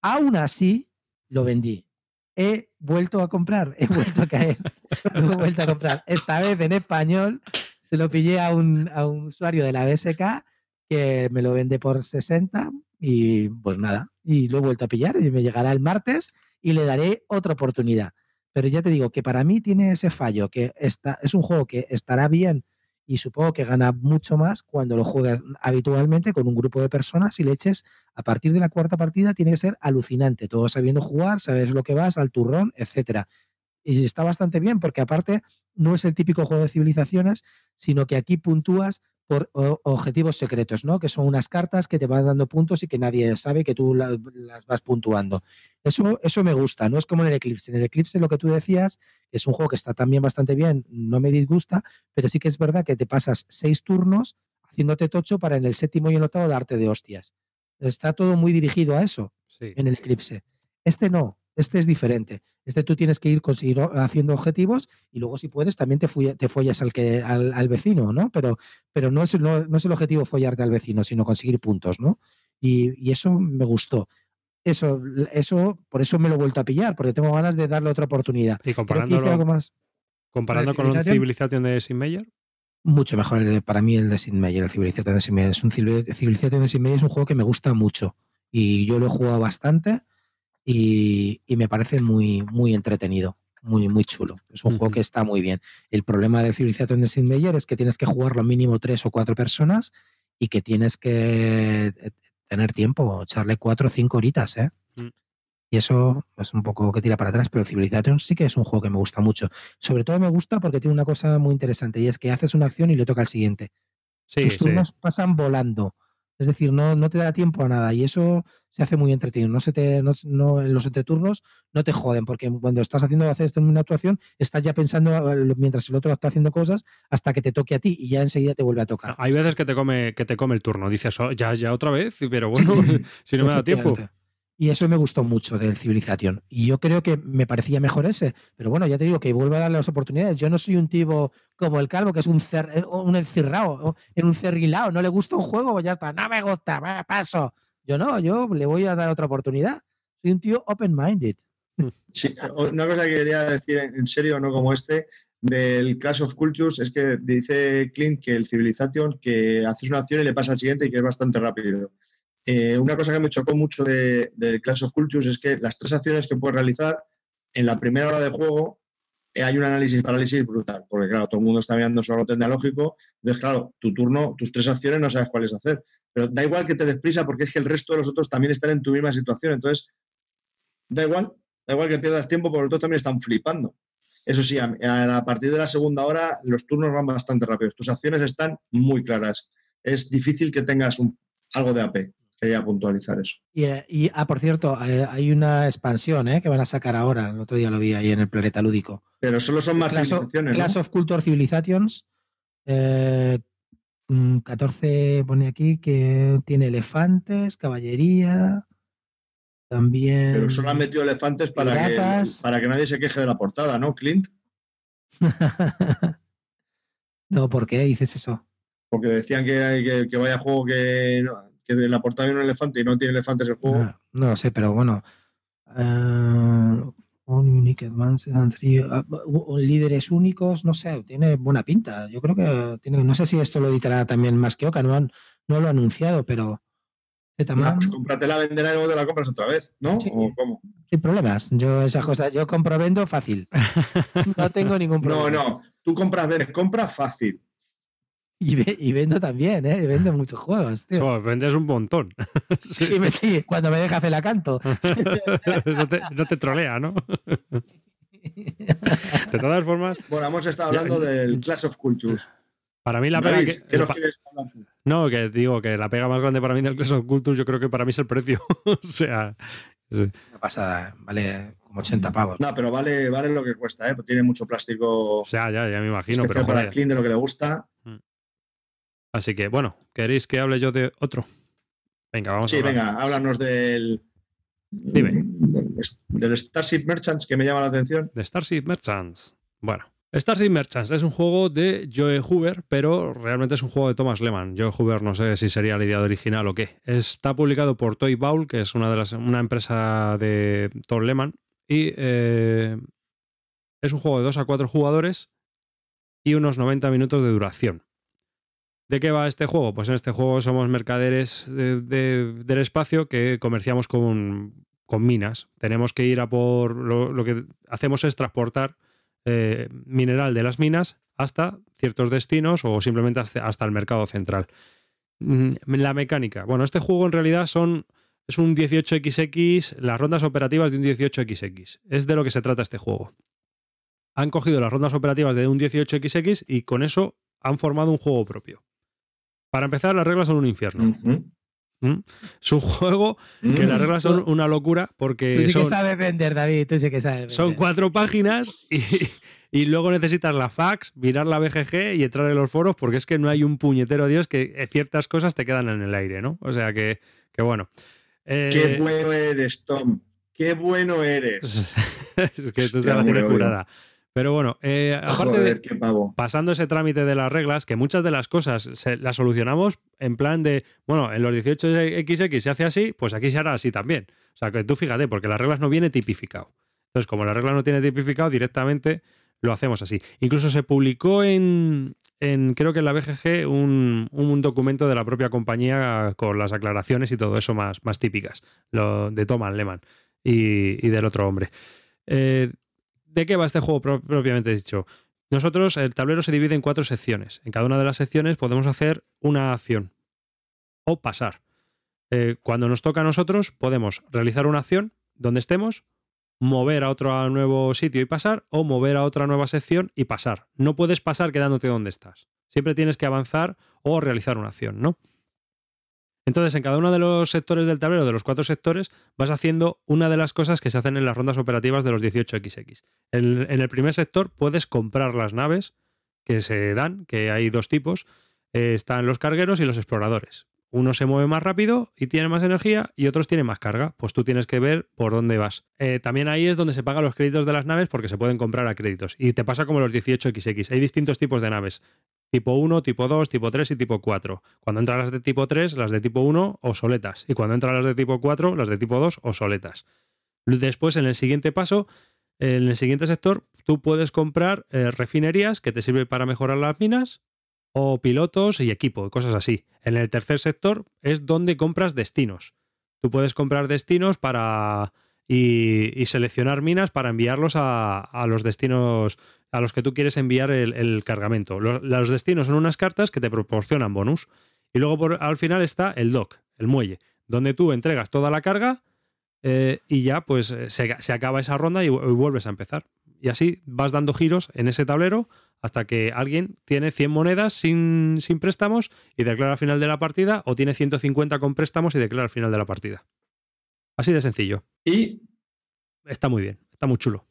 Aún así, lo vendí he vuelto a comprar, he vuelto a caer, he vuelto a comprar. Esta vez en español se lo pillé a un, a un usuario de la BSK que me lo vende por 60 y pues nada, y lo he vuelto a pillar y me llegará el martes y le daré otra oportunidad. Pero ya te digo que para mí tiene ese fallo, que está, es un juego que estará bien y supongo que gana mucho más cuando lo juegas habitualmente con un grupo de personas y le eches a partir de la cuarta partida tiene que ser alucinante, todo sabiendo jugar, sabes lo que vas, al turrón, etcétera. Y está bastante bien porque aparte no es el típico juego de civilizaciones, sino que aquí puntúas por objetivos secretos, ¿no? Que son unas cartas que te van dando puntos y que nadie sabe que tú las, vas puntuando. Eso, eso me gusta, no es como en el Eclipse. En el Eclipse lo que tú decías es un juego que está también bastante bien, no me disgusta, pero sí que es verdad que te pasas seis turnos haciéndote tocho para en el séptimo y el octavo darte de hostias. Está todo muy dirigido a eso en el Eclipse. Este no. Este es diferente. Este tú tienes que ir haciendo objetivos y luego si puedes también te, te follas al, que, al, vecino, ¿no? Pero, pero no, es, no, no, es el objetivo follarte al vecino, sino conseguir puntos, ¿no? Y, y, eso me gustó. Eso, eso, por eso me lo he vuelto a pillar, porque tengo ganas de darle otra oportunidad. Y comparándolo, algo más. comparando con la civilización de Sid Meier. Mucho mejor el para mí el de Sid Meier, el Civilización de Meier. Es un Civilización de Meier es un juego que me gusta mucho y yo lo he jugado bastante y, me parece muy, muy entretenido, muy, muy chulo. Es un juego que está muy bien. El problema de Sid Meier es que tienes que jugarlo mínimo tres o cuatro personas y que tienes que eh, tener tiempo, echarle cuatro o cinco horitas, ¿eh? Mm. Y eso es un poco que tira para atrás, pero Civilization sí que es un juego que me gusta mucho. Sobre todo me gusta porque tiene una cosa muy interesante y es que haces una acción y le toca al siguiente. Sí, Tus turnos pasan volando. Es decir, no, no te da tiempo a nada y eso se hace muy entretenido. No se te, no, en los entreturnos no te joden porque cuando estás haciendo hacer una actuación estás ya pensando eh, mientras el otro está haciendo cosas hasta que te toque a ti y ya enseguida te vuelve a tocar. Hay veces que te come que te come el turno. Dices, oh, ya ya otra vez, pero bueno, si no me da tiempo. Y eso me gustó mucho del Civilización. Y yo creo que me parecía mejor ese. Pero bueno, ya te digo que vuelvo a darle las oportunidades. Yo no soy un tipo como el calvo, que es un, cer eh, un encerrado, en un cerrilado. No le gusta un juego, pues ya está. No me gusta, paso. Yo no, yo le voy a dar otra oportunidad. Soy un tío open-minded. Sí, una cosa que quería decir en serio, no como este, del Clash of Cultures, es que dice Clint que el Civilization, que haces una acción y le pasa al siguiente y que es bastante rápido. Eh, una cosa que me chocó mucho de, Clash of Cultures es que las tres acciones que puedes realizar en la primera hora de juego eh, hay un análisis parálisis brutal, porque claro, todo el mundo está mirando su orden tecnológico, entonces claro, tu turno, tus tres acciones no sabes cuáles hacer, pero da igual que te desprisa porque es que el resto de los otros también están en tu misma situación, entonces da igual, da igual que pierdas tiempo porque los otros también están flipando. Eso sí, a, partir de la segunda hora los turnos van bastante rápidos, tus acciones están muy claras, es difícil que tengas un, algo de AP. Quería puntualizar eso. Y, y ah, por cierto, eh, hay una expansión ¿eh? que van a sacar ahora. El otro día lo vi ahí en el planeta lúdico. Pero solo son más civilizaciones. Clash of Culture Civilizations. 14 eh, mm, pone aquí que tiene elefantes, caballería. También. Pero solo han metido elefantes para que, para que nadie se queje de la portada, ¿no, Clint? no, ¿por qué dices eso? Porque decían que, que, que vaya juego que que la portada hay un elefante y no tiene elefantes el juego. Ah, no, lo sé, pero bueno. Uh, unique ah, líderes únicos, no sé, tiene buena pinta. Yo creo que tiene, no sé si esto lo editará también más que Oca, no, han, no lo ha anunciado, pero Ah, pues cómpratela, venderá y luego te la compras otra vez, ¿no? ¿O cómo? Sin problemas. Yo esas cosas, yo compro, vendo fácil. No tengo ningún problema. No, no. Tú compras, vendes, compras fácil. Y, vendo también, ¿eh? Vendo muchos juegos, tío. vendes un montón. sí. sí, cuando me deja hacer la canto. no, te, trolea, ¿no? de todas formas. Bueno, hemos estado hablando del Clash of Cultures. Para mí la pega que. No, que digo que la pega más grande para mí del Clash of Cultures, yo creo que para mí es el precio. o sea. Una pasada, vale como 80 pavos. No, pero vale, vale lo que cuesta, ¿eh? tiene mucho plástico. O sea, ya, ya me imagino. Pero para el clean de lo que le gusta. Mm. Así que, bueno, ¿queréis que hable yo de otro? Venga, vamos a. Sí, venga, háblanos del. Dime. Del, Starship Merchants que me llama la atención. De Starship Merchants. Bueno, Starship Merchants es un juego de Joe Hoover, pero realmente es un juego de Thomas Lehman. Joe Hoover no sé si sería la idea original o qué. Está publicado por Toy Bowl, que es una, de las, una empresa de Tom Lehman. Y eh, es un juego de 2 a 4 jugadores y unos 90 minutos de duración. ¿De qué va este juego? Pues en este juego somos mercaderes del espacio que comerciamos con, minas. Tenemos que ir a por. Lo, que hacemos es transportar eh, mineral de las minas hasta ciertos destinos o simplemente hasta, el mercado central. Mm, la mecánica. Bueno, este juego en realidad son. Es un 18XX, las rondas operativas de un 18XX. Es de lo que se trata este juego. Han cogido las rondas operativas de un 18XX y con eso han formado un juego propio. Para empezar, las reglas son un infierno. ¿Mm? Es un juego que las reglas son una locura porque. Tú sí son, que sabes vender, David, tú sí que sabes vender. Son cuatro páginas y, luego necesitas la fax, mirar la BGG y entrar en los foros porque es que no hay un puñetero Dios que ciertas cosas te quedan en el aire, ¿no? O sea que, que bueno. Qué eh, bueno eres, Tom. qué bueno eres. es que Hostia, se la odio. Pero bueno, eh, aparte Joder, de, pasando ese trámite de las reglas, que muchas de las cosas se, las solucionamos en plan de, bueno, en los 18XX se hace así, pues aquí se hará así también. O sea, que tú fíjate, porque las reglas no viene tipificado. Entonces, como la regla no tiene tipificado, directamente lo hacemos así. Incluso se publicó en, en creo que en la BGG, un, un documento de la propia compañía con las aclaraciones y todo eso más, más típicas, lo de Thomas Lehmann y, y del otro hombre. Eh, ¿De qué va este juego pro- propiamente dicho? Nosotros, el tablero se divide en cuatro secciones. En cada una de las secciones podemos hacer una acción o pasar. Eh, cuando nos toca a nosotros, podemos realizar una acción donde estemos, mover a otro nuevo sitio y pasar, o mover a otra nueva sección y pasar. No puedes pasar quedándote donde estás. Siempre tienes que avanzar o realizar una acción, ¿no? Entonces, en cada uno de los sectores del tablero, de los cuatro sectores, vas haciendo una de las cosas que se hacen en las rondas operativas de los 18XX. En, en el primer sector puedes comprar las naves que se dan, que hay dos tipos. Eh, están los cargueros y los exploradores. Uno se mueve más rápido y tiene más energía y otros tienen más carga. Pues tú tienes que ver por dónde vas. Eh, también ahí es donde se pagan los créditos de las naves porque se pueden comprar a créditos. Y te pasa como los 18XX. Hay distintos tipos de naves. Tipo 1, tipo 2, tipo 3 y tipo 4. Cuando entran las de tipo 3, las de tipo 1 obsoletas. Y cuando entran las de tipo 4, las de tipo 2 obsoletas. Después, en el siguiente paso, en el siguiente sector, tú puedes comprar eh, refinerías que te sirven para mejorar las minas o pilotos y equipo, cosas así. En el tercer sector es donde compras destinos. Tú puedes comprar destinos para y, y seleccionar minas para enviarlos a los destinos a los que tú quieres enviar el, el cargamento. Lo- los destinos son unas cartas que te proporcionan bonus. Y luego por- al final está el dock, el muelle, donde tú entregas toda la carga eh, y ya pues eh, se, se acaba esa ronda y, vu- y vuelves a empezar. Y así vas dando giros en ese tablero hasta que alguien tiene 100 monedas sin, sin préstamos y declara al final de la partida o tiene 150 con préstamos y declara al final de la partida. Así de sencillo. Y, Está muy bien, está muy chulo,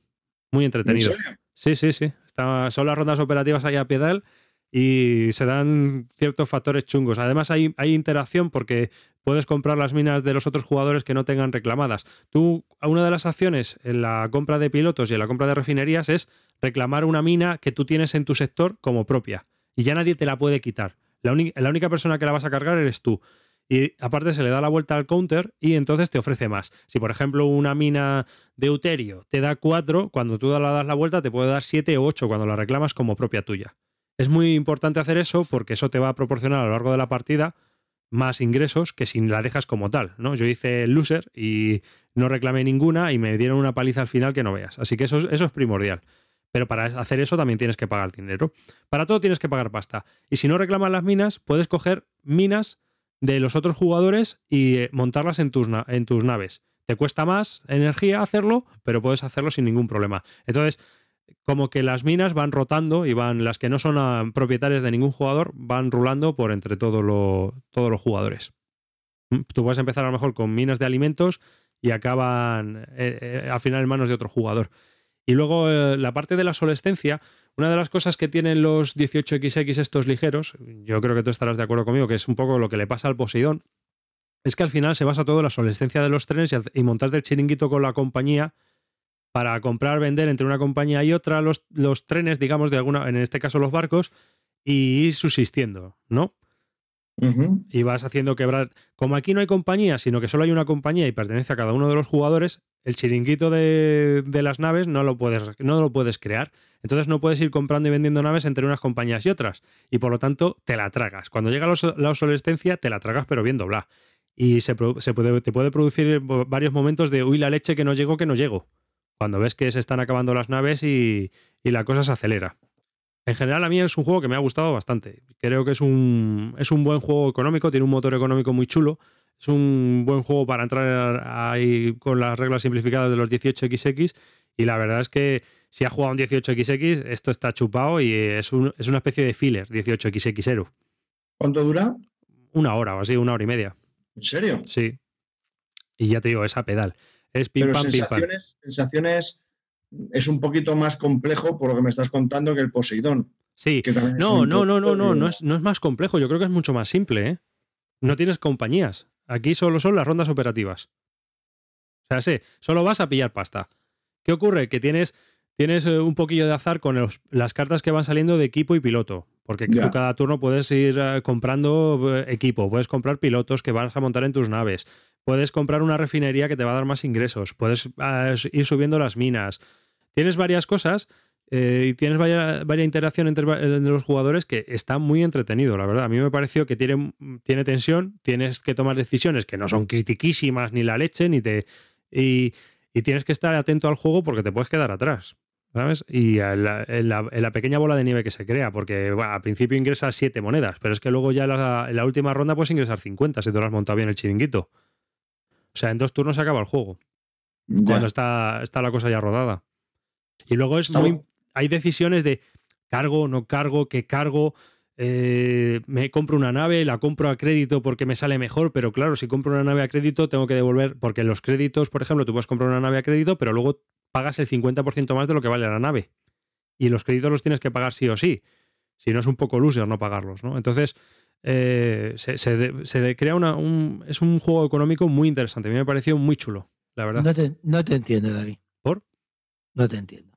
muy ¿en entretenido. Sí, sí, sí. Está- son las rondas operativas ahí a piedal y se dan ciertos factores chungos. Además hay, interacción porque puedes comprar las minas de los otros jugadores que no tengan reclamadas. Tú, una de las acciones en la compra de pilotos y en la compra de refinerías es reclamar una mina que tú tienes en tu sector como propia. Y ya nadie te la puede quitar. La, la única persona que la vas a cargar eres tú. Y aparte se le da la vuelta al counter y entonces te ofrece más. Si por ejemplo una mina de Euterio te da 4, cuando tú la das la vuelta te puede dar 7 o 8 cuando la reclamas como propia tuya. Es muy importante hacer eso porque eso te va a proporcionar a lo largo de la partida más ingresos que si la dejas como tal, ¿no? Yo hice el loser y no reclamé ninguna y me dieron una paliza al final que no veas. Así que eso, es- eso es primordial. Pero para hacer eso también tienes que pagar dinero. Para todo tienes que pagar pasta. Y si no reclamas las minas, puedes coger minas de los otros jugadores y eh, montarlas en tus, en tus naves. Te cuesta más energía hacerlo, pero puedes hacerlo sin ningún problema. Entonces, como que las minas van rotando y van, las que no son ah, propietarias de ningún jugador, van rulando por entre todos los jugadores. Mm, Tú puedes empezar a lo mejor con minas de alimentos y acaban eh, eh, al final en manos de otro jugador. Y luego la parte de la solescencia, una de las cosas que tienen los 18XX estos ligeros, yo creo que tú estarás de acuerdo conmigo, que es un poco lo que le pasa al Poseidón, es que al final se basa todo en la solescencia de los trenes y, montarte el chiringuito con la compañía para comprar, vender entre una compañía y otra los, los trenes, digamos, de alguna, en este caso los barcos, y ir subsistiendo, ¿no? Y vas haciendo quebrar. Como aquí no hay compañía, sino que solo hay una compañía y pertenece a cada uno de los jugadores, el chiringuito de, de las naves no lo, puedes, no lo puedes crear. Entonces no puedes ir comprando y vendiendo naves entre unas compañías y otras. Y por lo tanto, te la tragas. Cuando llega la obs- la obsolescencia, te la tragas, pero bien doblada. Y se, se puede, te puede producir varios momentos de, uy, la leche que no llegó, que no llego. Cuando ves que se están acabando las naves y, y la cosa se acelera. En general, a mí es un juego que me ha gustado bastante. Creo que es un, es un buen juego económico, tiene un motor económico muy chulo. Es un buen juego para entrar ahí con las reglas simplificadas de los 18XX. Y la verdad es que si has jugado un 18XX, esto está chupado y es, un- es una especie de filler 18XX. ¿Cuánto dura? Una hora o así, una hora y media. ¿En serio? Sí. Y ya te digo, esa pedal. Es pim Pero pam, pim pam. sensaciones, sensaciones es un poquito más complejo por lo que me estás contando que el Poseidón. Sí. que No, no, no, no, no, no es, no es más complejo. Yo creo que es mucho más simple, ¿eh? No tienes compañías. Aquí solo son las rondas operativas. O sea, sí, solo vas a pillar pasta. ¿Qué ocurre? Que tienes, tienes eh, un poquillo de azar con los- las cartas que van saliendo de equipo y piloto. Porque tú cada turno puedes ir eh, comprando eh, equipo, puedes comprar pilotos que vas a montar en tus naves, puedes comprar una refinería que te va a dar más ingresos, puedes ah, ir subiendo las minas. Tienes varias cosas eh, y tienes varias, varias interacción entre, los jugadores que está muy entretenido, la verdad. A mí me pareció que tiene, tiene tensión, tienes que tomar decisiones que no son critiquísimas ni la leche, ni te. Y, tienes que estar atento al juego porque te puedes quedar atrás. ¿Sabes? Y en la, en la- pequeña bola de nieve que se crea, porque bueno, al principio ingresas 7 monedas, pero es que luego ya en la, en la última ronda puedes ingresar 50 si te lo has montado bien el chiringuito. O sea, en dos turnos se acaba el juego cuando está, está la cosa ya rodada. Y luego es Está muy, hay decisiones de cargo, no cargo, qué cargo. eh, me compro una nave, la compro a crédito porque me sale mejor, pero claro, si compro una nave a crédito tengo que devolver, porque los créditos, por ejemplo, tú puedes comprar una nave a crédito, pero luego pagas el 50% más de lo que vale la nave. Y los créditos los tienes que pagar sí o sí. Si no es un poco loser no pagarlos, ¿no? Entonces, eh, se, se crea una, un... Es un juego económico muy interesante. A mí me pareció muy chulo, la verdad. No te, no te entiendo, David. ¿Por? No te entiendo.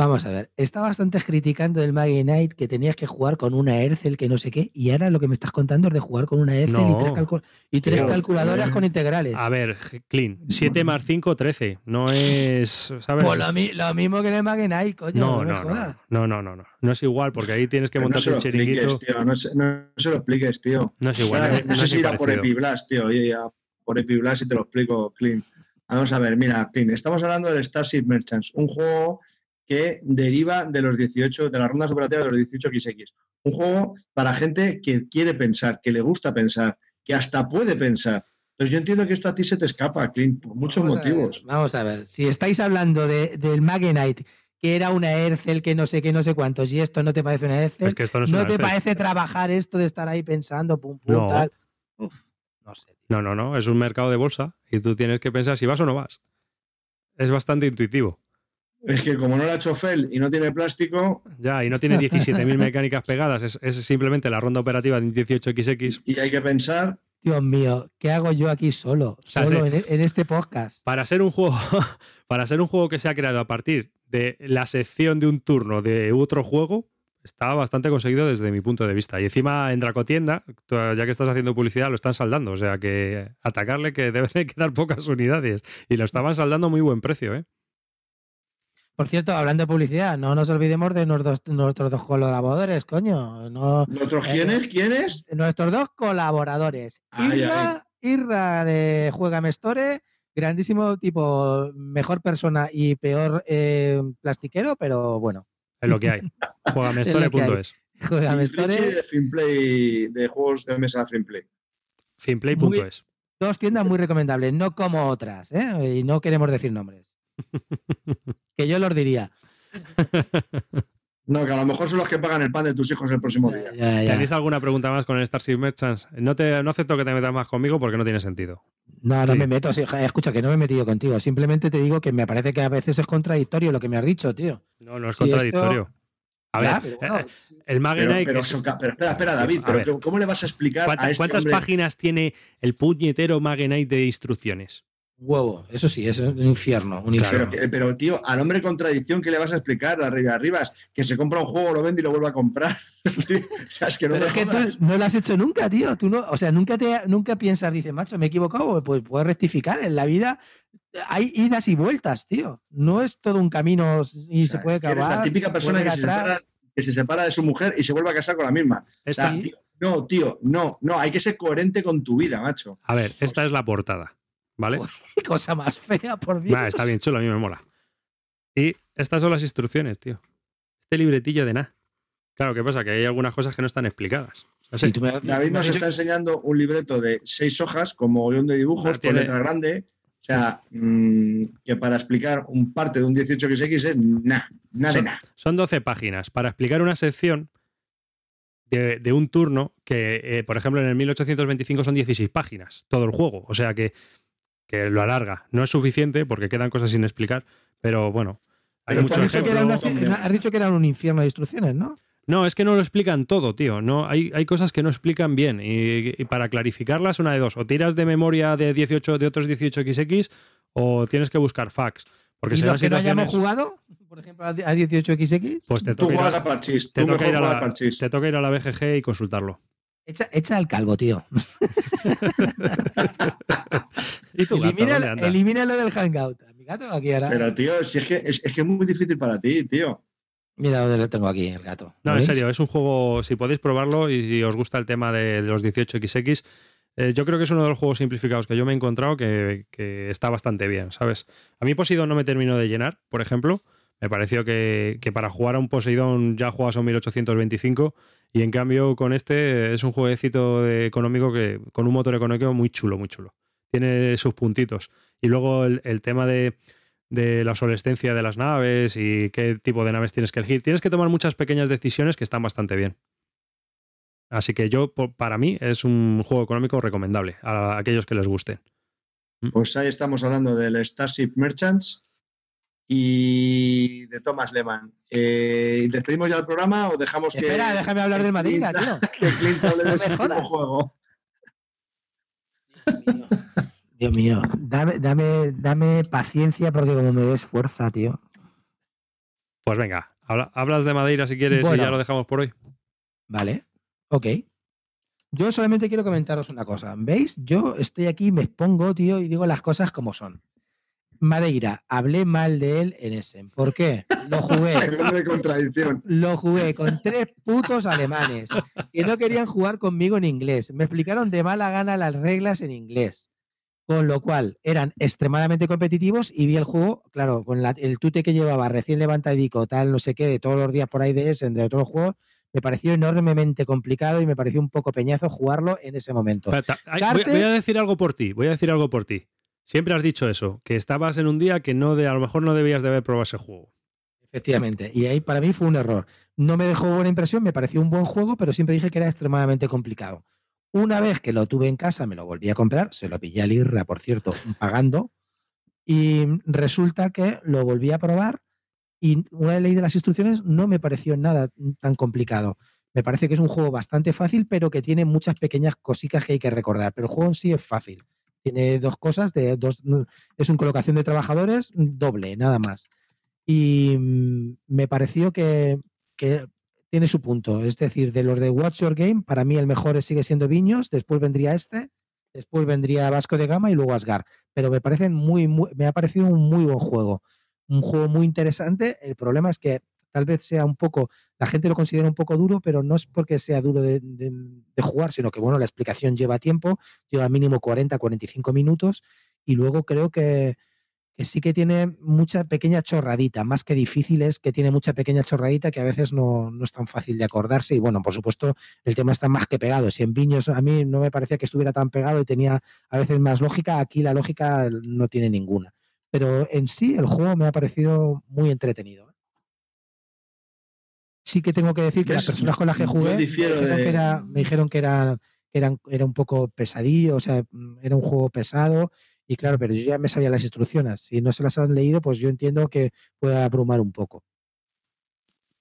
Vamos a ver, estaba bastante criticando el Maggie Knight que tenías que jugar con una Ercel que no sé qué, y ahora lo que me estás contando es de jugar con una Ercel y tres, y tres calculadoras eh, con integrales. A ver, Clean, 7 más 5, 13. No es. ¿Sabes? Pues lo, mi- lo mismo que en el Maggie Knight, coño. no, No, no, no, jodas. no, no, no, no. No es igual, porque ahí tienes que Pero no montarte se lo un chiringuito. expliques, tío. No se, no se lo expliques, tío. No es igual. Ahora, no, no no sé si ni ir a por. Epiblast, tío. Y a por Epiblast y te lo explico, Clint. Vamos a ver, mira, Clint, estamos hablando del Starship Merchants, un juego que deriva de los 18, de las rondas operativas de los 18XX. Un juego para gente que quiere pensar, que le gusta pensar, que hasta puede pensar. Entonces yo entiendo que esto a ti se te escapa, Clint, por muchos Vamos a ver, motivos. vamos a ver, si estáis hablando de, del Maggie Knight, que era una Ercel que no sé qué, no sé cuántos, y esto no te parece una Ercel, Es que esto no es ¿no una te parece trabajar esto de estar ahí pensando, pum, pum, No. tal? Uf, no sé. tío. No, no, no. Es un mercado de bolsa y tú tienes que pensar si vas o no vas. Es bastante intuitivo. Es que como no lo ha hecho y no tiene plástico, Ya, y no tiene 17.000 mecánicas pegadas. Es, es simplemente la ronda operativa de 18XX. y hay que pensar, Dios mío, ¿qué hago yo aquí solo? sea, Solo sí. en, en este podcast. Para ser un juego, para ser un juego que se ha creado a partir de la sección de un turno de otro juego, está bastante conseguido desde mi punto de vista. Y encima en Dracotienda, ya que estás haciendo publicidad, lo están saldando. O sea que atacarle que debe de quedar pocas unidades. Y lo estaban saldando a muy buen precio, ¿eh? Por cierto, hablando de publicidad, no nos olvidemos de nuestros, nuestros dos colaboradores, coño. No, ¿nosotros Eh, quiénes? ¿Quiénes? nuestros dos colaboradores. Ay, Irra, Irra de Juega Store, grandísimo tipo, mejor persona y peor eh, plastiquero, pero bueno. Es lo que hay. Juegamestore.es. Juega Y Richie Store, de Finplay, de juegos de mesa Finplay. Finplay.es. dos tiendas muy recomendables, no como otras, ¿eh? y no queremos decir nombres. que yo los diría. No, que a lo mejor son los que pagan el pan de tus hijos el próximo día. Ya, ya. ¿Tenéis alguna pregunta más con el Starship Merchants? No, te, no acepto que te metas más conmigo porque no tiene sentido. No, no Sí. me meto, sí, escucha, que no me he metido contigo. Simplemente te digo que me parece que a veces es contradictorio lo que me has dicho, tío. No, no es esto- contradictorio. A Ya, ver, pero bueno, eh, el Maggie Pero, espera, espera, David, pero ver. ¿cómo le vas a explicar ¿cuánta- a este ¿cuántas hombre? páginas tiene el puñetero Knight de instrucciones? Huevo, eso sí, es un infierno. Un Claro. infierno. Pero, que- pero, tío, al hombre contradicción, ¿qué le vas a explicar de arriba arriba? Que se compra un juego, lo vende y lo vuelve a comprar. Tío, o sea, es que no Pero me es que tú no lo has hecho nunca, tío. Tú no, o sea, nunca te nunca piensas, dices, macho, me he equivocado, pues puedes rectificar. En la vida hay idas y vueltas, tío. No es todo un camino y O se sea, puede que eres acabar. la típica persona que se, separa, que se separa de su mujer y se vuelve a casar con la misma. O sea, Esta- tío, no, tío, no, no, hay que ser coherente con tu vida, macho. a ver, esta es la portada, ¿vale? Cosa más fea, por Dios. Nah, está bien chulo, a mí me mola. Y estas son las instrucciones, tío. Este libretillo de nada. Claro, ¿qué pasa? Que hay algunas cosas que no están explicadas. O sea, Sí, tú me- David me nos está enseñando un libreto de seis hojas con mogollón de dibujos, Ah, con tiene- letra grande. O sea, mm, que para explicar un parte de un 18XX es nada, nada de Son- nada. Son 12 páginas para explicar una sección de, de un turno que, eh, por ejemplo, en el 1825 son 16 páginas, todo el juego. O sea que, que lo alarga. No es suficiente porque quedan cosas sin explicar, pero bueno. Hay Pero mucho has, dicho que era una- hombre. has dicho que era un infierno de instrucciones, ¿no? No, es que no lo explican todo, tío. No, hay, hay cosas que no explican bien. Y, y para clarificarlas, una de dos. O tiras de memoria de 18, de otros 18XX, o tienes que buscar facts. Porque ¿Y serán los que no hayamos jugado, por ejemplo, a 18XX, Pues te toca, ir a, a Parchís. te toca ir a la, te toca ir a la BGG y consultarlo. Echa, echa el calvo, tío. ¿Y tú, gato, Elimina, dónde andas? elimina lo del hangout. Mi gato aquí ahora. Pero, tío, si es, que, es, es que es muy difícil para ti, tío. Mira dónde lo tengo aquí, el gato. No, ¿Lo en veis? serio, es un juego, si podéis probarlo y si os gusta el tema de, de los 18XX, eh, yo creo que es uno de los juegos simplificados que yo me he encontrado que, que está bastante bien, ¿sabes? A mí Poseidon no me terminó de llenar, por ejemplo. Me pareció que, que para jugar a un Poseidon ya juegas a un 1825 y en cambio con este es un jueguecito de- económico que con un motor económico muy chulo, muy chulo. Tiene sus puntitos. Y luego el, tema de, de la obsolescencia de las naves y qué tipo de naves tienes que elegir. Tienes que tomar muchas pequeñas decisiones que están bastante bien. Así que yo, para mí, es un juego económico recomendable a aquellos que les guste. Pues ahí estamos hablando del Starship Merchants y de Thomas Lehman. Eh, ¿Despedimos ya el programa o dejamos que. Espera, déjame hablar del Madeira, tío. que Clint hable No de su juego? Dios mío, dame, dame, dame paciencia porque como me des fuerza, tío. Pues venga, habla- hablas de Madeira si quieres y ya lo dejamos por hoy. Vale, ok. Yo solamente quiero comentaros una cosa. ¿Veis? Yo estoy aquí, me expongo, tío, y digo las cosas como son. Madeira, hablé mal de él en Essen. ¿Por qué? Lo jugué. De contradicción. Lo jugué con tres putos alemanes que no querían jugar conmigo en inglés. Me explicaron de mala gana las reglas en inglés. Con lo cual eran extremadamente competitivos y vi el juego, claro, con la- el tute que llevaba recién levantadico, tal, no sé qué, de todos los días por ahí de Essen, de otros juegos, me pareció enormemente complicado y me pareció un poco peñazo jugarlo en ese momento. Espera, ta- ay, voy, Carte- voy a decir algo por ti, voy a decir algo por ti. Siempre has dicho eso, que estabas en un día que no de, a lo mejor no debías de haber probado ese juego. Efectivamente. Y ahí para mí fue un error. No me dejó buena impresión, me pareció un buen juego, pero siempre dije que era extremadamente complicado. Una vez que lo tuve en casa, me lo volví a comprar, se lo pillé al Irra, por cierto, pagando, y resulta que lo volví a probar y una vez leído las instrucciones no me pareció nada tan complicado. Me parece que es un juego bastante fácil, pero que tiene muchas pequeñas cositas que hay que recordar. Pero el juego en sí es fácil. Tiene dos cosas, de dos, es una colocación de trabajadores doble, nada más y mm, me pareció que, que tiene su punto. Es decir, de los de Watch Your Game, para mí el mejor sigue siendo Viños, después vendría este, después vendría Vasco de Gama y luego Asgar. Pero me parecen muy, muy- me ha parecido un muy buen juego. Un juego muy interesante. El problema es que tal vez sea un poco, la gente lo considera un poco duro, pero no es porque sea duro de, jugar, sino que bueno, la explicación lleva tiempo, lleva mínimo 40, 45 minutos, y luego creo que, sí que tiene mucha pequeña chorradita, más que difícil es que tiene mucha pequeña chorradita que a veces no, no es tan fácil de acordarse. Y bueno, por supuesto, el tema está más que pegado. Si en Viños a mí no me parecía que estuviera tan pegado y tenía a veces más lógica, aquí la lógica no tiene ninguna. Pero en sí el juego me ha parecido muy entretenido. Sí que tengo que decir que las personas con las que jugué me dijeron, de- que era, me dijeron que era, que eran, era un poco pesadillo, o sea, mm, era un juego pesado. Y claro, pero yo ya me sabía las instrucciones. Si no se las han leído, pues yo entiendo que puede abrumar un poco.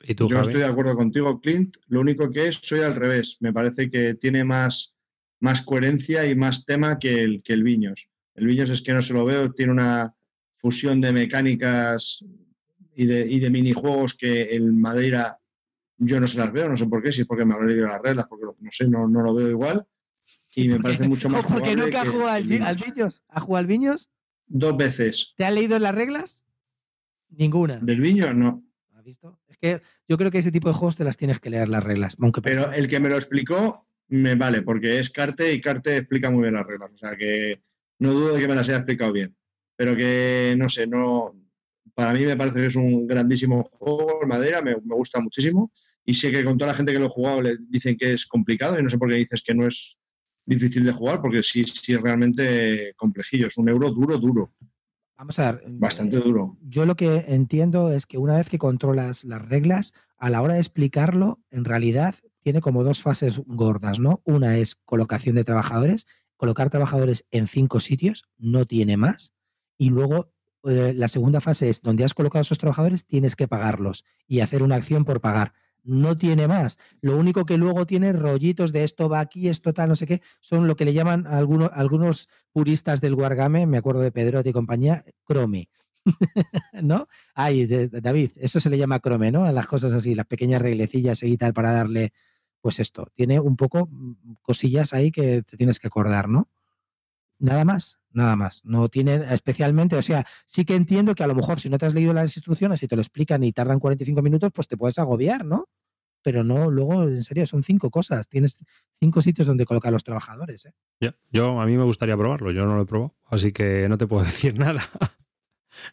¿Y tú, Yo Javi? estoy de acuerdo contigo, Clint. Lo único que es, soy al revés. Me parece que tiene más, más coherencia y más tema que el, que el Viños. El Viños es que no se lo veo, tiene una fusión de mecánicas y de, y de minijuegos que el Madeira yo no se las veo, no sé por qué, si es porque me habré leído las reglas, porque no sé, no, no lo veo igual. Y me parece mucho más ¿O porque jugable nunca que jugado al, al Viños. ¿Has jugado al Viños? Dos veces. ¿Te has leído las reglas? Ninguna. Del Viños no. ¿Has visto? Es que yo creo que ese tipo de juegos te las tienes que leer las reglas. Aunque Pero el que me lo explicó me vale, porque es Carte y Carte explica muy bien las reglas. O sea que no dudo de que me las haya explicado bien. Pero que no sé, no. Para mí me parece que es un grandísimo juego. el Madera me, me gusta muchísimo. Y sé que con toda la gente que lo ha jugado le dicen que es complicado. Y no sé por qué dices que no es difícil de jugar, porque sí, sí es realmente complejillo. Es un euro duro, duro. Vamos a ver. Bastante duro. Yo lo que entiendo es que una vez que controlas las reglas, a la hora de explicarlo, en realidad tiene como dos fases gordas, ¿no? Una es colocación de trabajadores, colocar trabajadores en cinco sitios, no tiene más. Y luego eh, la segunda fase es donde has colocado esos trabajadores, tienes que pagarlos y hacer una acción por pagar. No tiene más. Lo único que luego tiene rollitos de esto va aquí, esto tal, no sé qué, son lo que le llaman algunos, algunos puristas del Wargame, me acuerdo de Pedro y compañía, Chrome. ¿No? Ay, David, eso se le llama Chrome, ¿no? Las cosas así, las pequeñas reglecillas y tal para darle, pues esto, tiene un poco mm, cosillas ahí que te tienes que acordar, ¿no? Nada más, nada más. No tiene especialmente, o sea, sí que entiendo que a lo mejor si no te has leído las instrucciones y te lo explican y tardan 45 minutos, pues te puedes agobiar, ¿no? Pero no, luego, en serio, son cinco cosas. Tienes cinco sitios donde colocar a los trabajadores. ¿eh? Ya, yo a mí me gustaría probarlo, yo no lo he probado, así que no te puedo decir nada.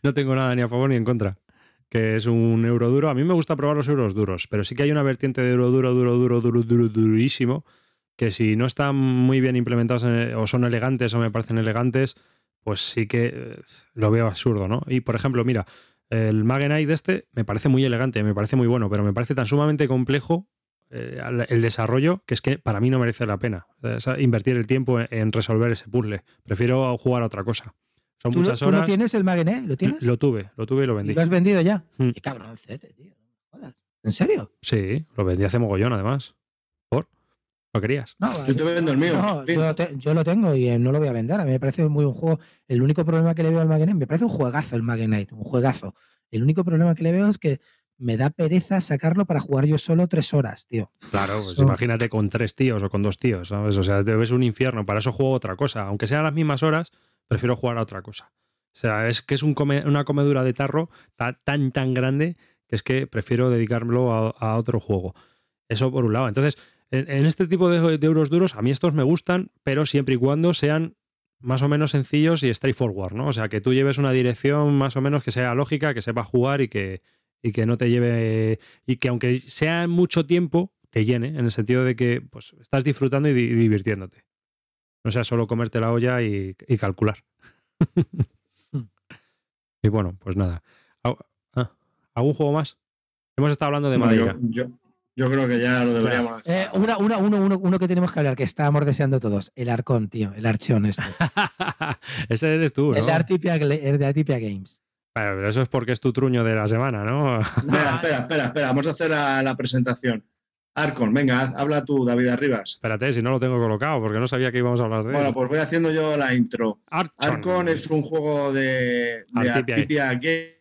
no tengo nada ni a favor ni en contra. Que es un euro duro. A mí me gusta probar los euros duros, pero sí que hay una vertiente de euro duro, duro, duro, duro, duro, durísimo que si no están muy bien implementados o son elegantes o me parecen elegantes, pues sí que eh, lo veo absurdo, ¿no? Y por ejemplo, mira, el Magenite de este me parece muy elegante, me parece muy bueno, pero me parece tan sumamente complejo eh, el desarrollo que es que para mí no merece la pena invertir el tiempo en, resolver ese puzzle. Prefiero jugar a otra cosa. Son muchas horas. ¿Tú no tienes el Magenite? ¿Lo tienes? Lo tuve, lo tuve y lo vendí. ¿Lo has vendido ya? Mm. Qué cabrón, tío. ¿En serio? Sí, lo vendí hace mogollón además querías? yo te vendo el mío. yo, lo tengo y eh, no lo voy a vender. A mí me parece muy un juego. El único problema que le veo al Magenite, me parece un juegazo el Magenite, un juegazo. El único problema que le veo es que me da pereza sacarlo para jugar yo solo tres horas, tío. Claro, pues imagínate con tres tíos o con dos tíos, ¿sabes? O sea, te ves un infierno. Para eso juego otra cosa. Aunque sean las mismas horas, prefiero jugar a otra cosa. O sea, es que es un una comedura de tarro tan, tan, grande que es que prefiero dedicármelo a otro juego. Eso por un lado. Entonces, en, este tipo de, euros duros, a mí estos me gustan, pero siempre y cuando sean más o menos sencillos y straightforward, ¿no? O sea, que tú lleves una dirección más o menos que sea lógica, que sepa jugar y que, y que no te lleve. y que aunque sea mucho tiempo, te llene, en el sentido de que pues, estás disfrutando y, divirtiéndote. No sea solo comerte la olla y, calcular. Hmm. y bueno, pues nada. Ah, ¿Algún juego más? Hemos estado hablando de Madeira. Yo creo que ya lo deberíamos hacer. Eh, una, una, uno, uno, uno, que tenemos que hablar, que estábamos deseando todos. El Arcón, tío. El Archón este. Ese eres tú, ¿no? El de Artipia, Games. pero eso es porque es tu truño de la semana, ¿no? espera, espera, espera, espera. Vamos a hacer la, presentación. Arcon, venga, habla tú, David Arribas. Espérate, si no lo tengo colocado, porque no sabía que íbamos a hablar de él. Bueno, pues voy haciendo yo la intro. Arcon es un juego de, de Artipia, Games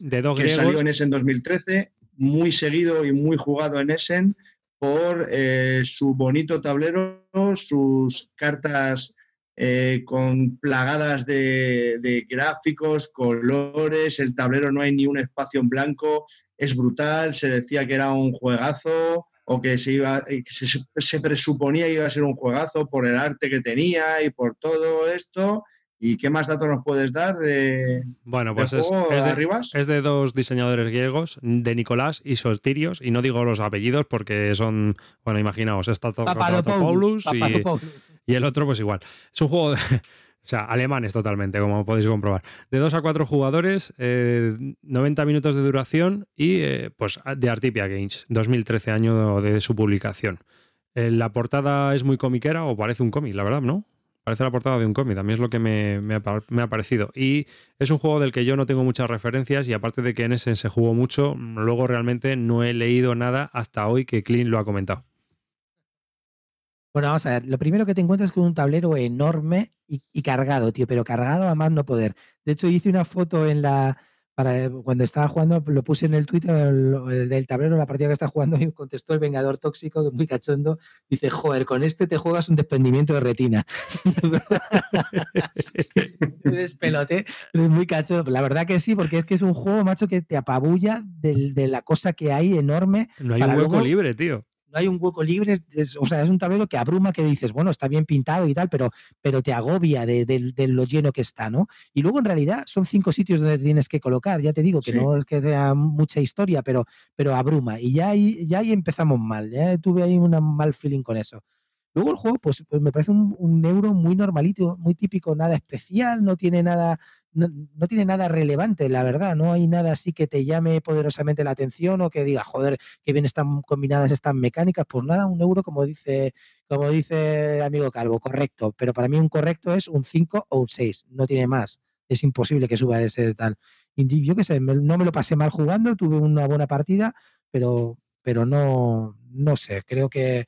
de que salió en ese en 2013 muy seguido y muy jugado en Essen por eh, su bonito tablero, sus cartas eh, con plagadas de, gráficos, colores, el tablero no hay ni un espacio en blanco, es brutal, se decía que era un juegazo o que se, iba, se, se presuponía que iba a ser un juegazo por el arte que tenía y por todo esto ¿Y qué más datos nos puedes dar de, bueno, pues es, de, es de dos diseñadores griegos, de Nicolás y Sotirios, y no digo los apellidos porque son, bueno, imaginaos, está Papadopoulos y, y el otro pues igual. Es un juego de, o sea, alemanes totalmente, como podéis comprobar. De dos a cuatro jugadores, 90 eh, minutos de duración y eh, pues de Artipia Games, 2013 año de su publicación. Eh, la portada es muy comiquera, o parece un cómic, la verdad, ¿no? Parece la portada de un cómic, mí es lo que me, ha, parecido. Y es un juego del que yo no tengo muchas referencias y aparte de que en ese se jugó mucho, luego realmente no he leído nada hasta hoy que Clint lo ha comentado. Bueno, vamos a ver. Lo primero que te encuentras es con un tablero enorme y, cargado, tío, pero cargado a más no poder. De hecho, hice una foto en la, para, cuando estaba jugando, lo puse en el Twitter el, del tablero, la partida que está jugando, y contestó el Vengador Tóxico, que es muy cachondo. Dice: Joder, con este te juegas un desprendimiento de retina. Despelote, es muy cachondo. La verdad que sí, porque es que es un juego, macho, que te apabulla de, la cosa que hay enorme. No hay un hueco libre, tío no hay un hueco libre, o sea, es un tablero que abruma, que dices, bueno, está bien pintado y tal, pero, pero te agobia de, lo lleno que está, ¿no? Y luego en realidad son cinco sitios donde tienes que colocar, ya te digo que no es que sea mucha historia, pero, pero abruma. Y ya ahí, ya ahí empezamos mal, ya tuve ahí un mal feeling con eso. Luego el juego, pues, pues me parece un, un, euro muy normalito, muy típico, nada especial, no tiene nada no, tiene nada relevante, la verdad. No hay nada así que te llame poderosamente la atención o que diga, joder, qué bien están combinadas estas mecánicas. Pues nada, un euro, como dice, como dice el amigo Calvo, correcto. Pero para mí un correcto es un 5 o un 6, no tiene más. Es imposible que suba ese tal. Y yo qué sé, no me lo pasé mal jugando, tuve una buena partida, pero pero no, no sé, creo que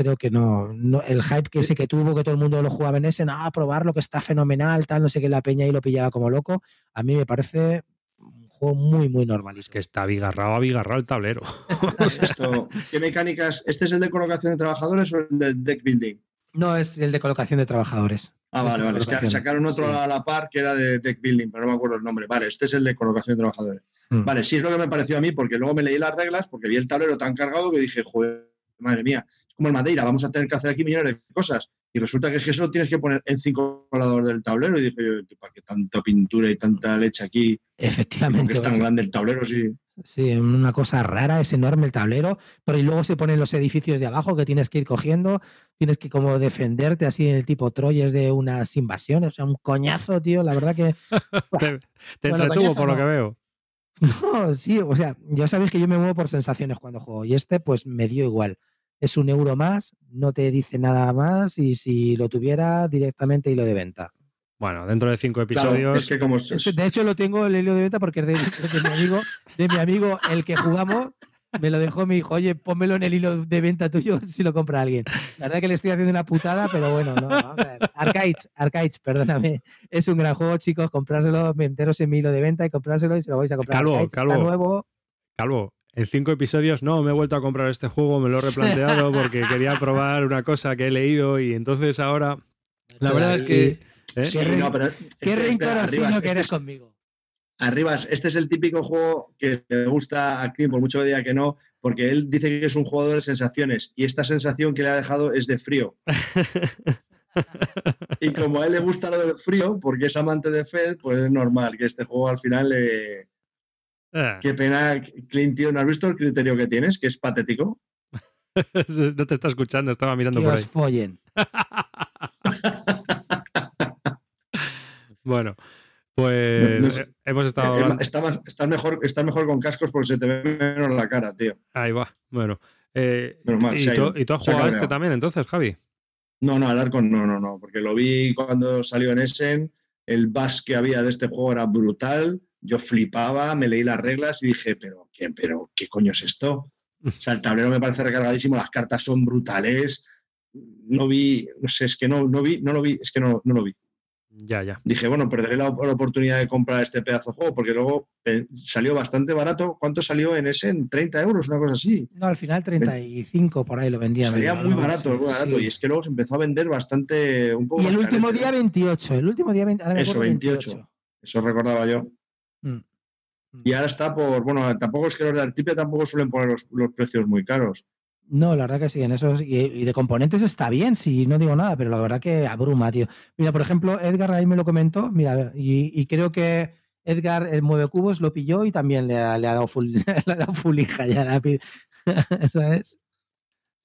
creo que no, no, el hype que ese que tuvo, que todo el mundo lo jugaba en ese, no, a probarlo, que está fenomenal, tal, no sé qué, la peña y lo pillaba como loco, a mí me parece un juego muy, muy normal. Es que está abigarrado, abigarrado el tablero. Esto, ¿Qué mecánicas? ¿Este es el de colocación de trabajadores o el de deck building? No, es el de colocación de trabajadores. Ah, vale, vale. Es que sacaron otro sí. a la par que era de deck building, pero no me acuerdo el nombre. Vale, este es el de colocación de trabajadores. Mm. Vale, sí es lo que me pareció a mí, porque luego me leí las reglas, porque vi el tablero tan cargado que dije, joder, madre mía, es como el Madeira, vamos a tener que hacer aquí millones de cosas. Y resulta que es que eso lo tienes que poner en cinco lados del tablero. Y dije yo, ¿para qué tanta pintura y tanta leche aquí? Efectivamente. Que es tan grande el tablero, sí. Sí, una cosa rara, es enorme el tablero, pero y luego se ponen los edificios de abajo que tienes que ir cogiendo, tienes que como defenderte así en el tipo Troyes de unas invasiones, o sea, un coñazo, tío, la verdad que... te, te bueno, entretuvo por no. lo que veo. No, sí, o sea, ya sabéis que yo me muevo por sensaciones cuando juego y este pues me dio igual. Es un euro más, no te dice nada más y si lo tuviera directamente hilo de venta. Bueno, dentro de cinco episodios. Claro, es que como... De hecho, lo tengo el hilo de venta porque es de, de, mi amigo, de mi amigo el que jugamos. Me lo dejó, me dijo, oye, pónmelo en el hilo de venta tuyo si lo compra alguien. La verdad que le estoy haciendo una putada, pero bueno, no, vamos a ver. Arcades, Arcades, perdóname. Es un gran juego, chicos. Comprárselo, meteros en mi hilo de venta y comprárselo y se lo vais a comprar. Calvo, Arcades, calvo. Está nuevo. Calvo, en cinco episodios no, me he vuelto a comprar este juego, me lo he replanteado porque quería probar una cosa que he leído y entonces ahora. La verdad es que. ¿Eh? Sí, qué, no, pero qué rencorosino que eres este conmigo. Arribas, este es el típico juego que le gusta a Clint, por mucho que diga que no, porque él dice que es un jugador de sensaciones y esta sensación que le ha dejado es de frío. y como a él le gusta lo del frío, porque es amante de Fed, pues es normal que este juego al final le. Ah. Qué pena, Clint, tío, ¿no has visto el criterio que tienes? Que es patético. no te está escuchando, estaba mirando que por os ahí. follen. Bueno, pues No, no sé. hemos estado Eh, hablando. está más- estás, mejor, estás mejor con cascos porque se te ve menos la cara, tío. Ahí va. Bueno. eh, mal, ¿y, tú, ido. y tú has jugado a este también entonces, Javi? No, no, al Arcon no, no, no, porque lo vi cuando salió en Essen, el bus que había de este juego era brutal, yo flipaba, me leí las reglas y dije, pero qué, pero qué coño es esto? O sea, el tablero me parece recargadísimo, las cartas son brutales, no vi, no sé, es que no, no vi, no lo vi, es que no, no lo vi. Ya, ya. Dije, bueno, perderé la, la oportunidad de comprar este pedazo de juego, porque luego eh, salió bastante barato. ¿Cuánto salió en Essen? ¿30 euros? Una cosa así. No, al final 35 por ahí lo vendían. Salía ¿no? muy barato, Sí, muy barato. sí. Y es que luego se empezó a vender bastante, un poco Y el más último día ¿no? 28, el último día 20, ahora me Eso, acuerdo, 28. Eso recordaba yo. Mm. Mm. Y ahora está por, bueno, tampoco es que los de Artipia tampoco suelen poner los, los precios muy caros. No, la verdad que sí, en eso y, y de componentes está bien, si no digo nada, pero la verdad que abruma, tío. Mira, por ejemplo, Edgar ahí me lo comentó, mira, y, y creo que Edgar el mueve cubos lo pilló y también le ha, le ha dado full, le ha dado full hija ya la ¿Sabes?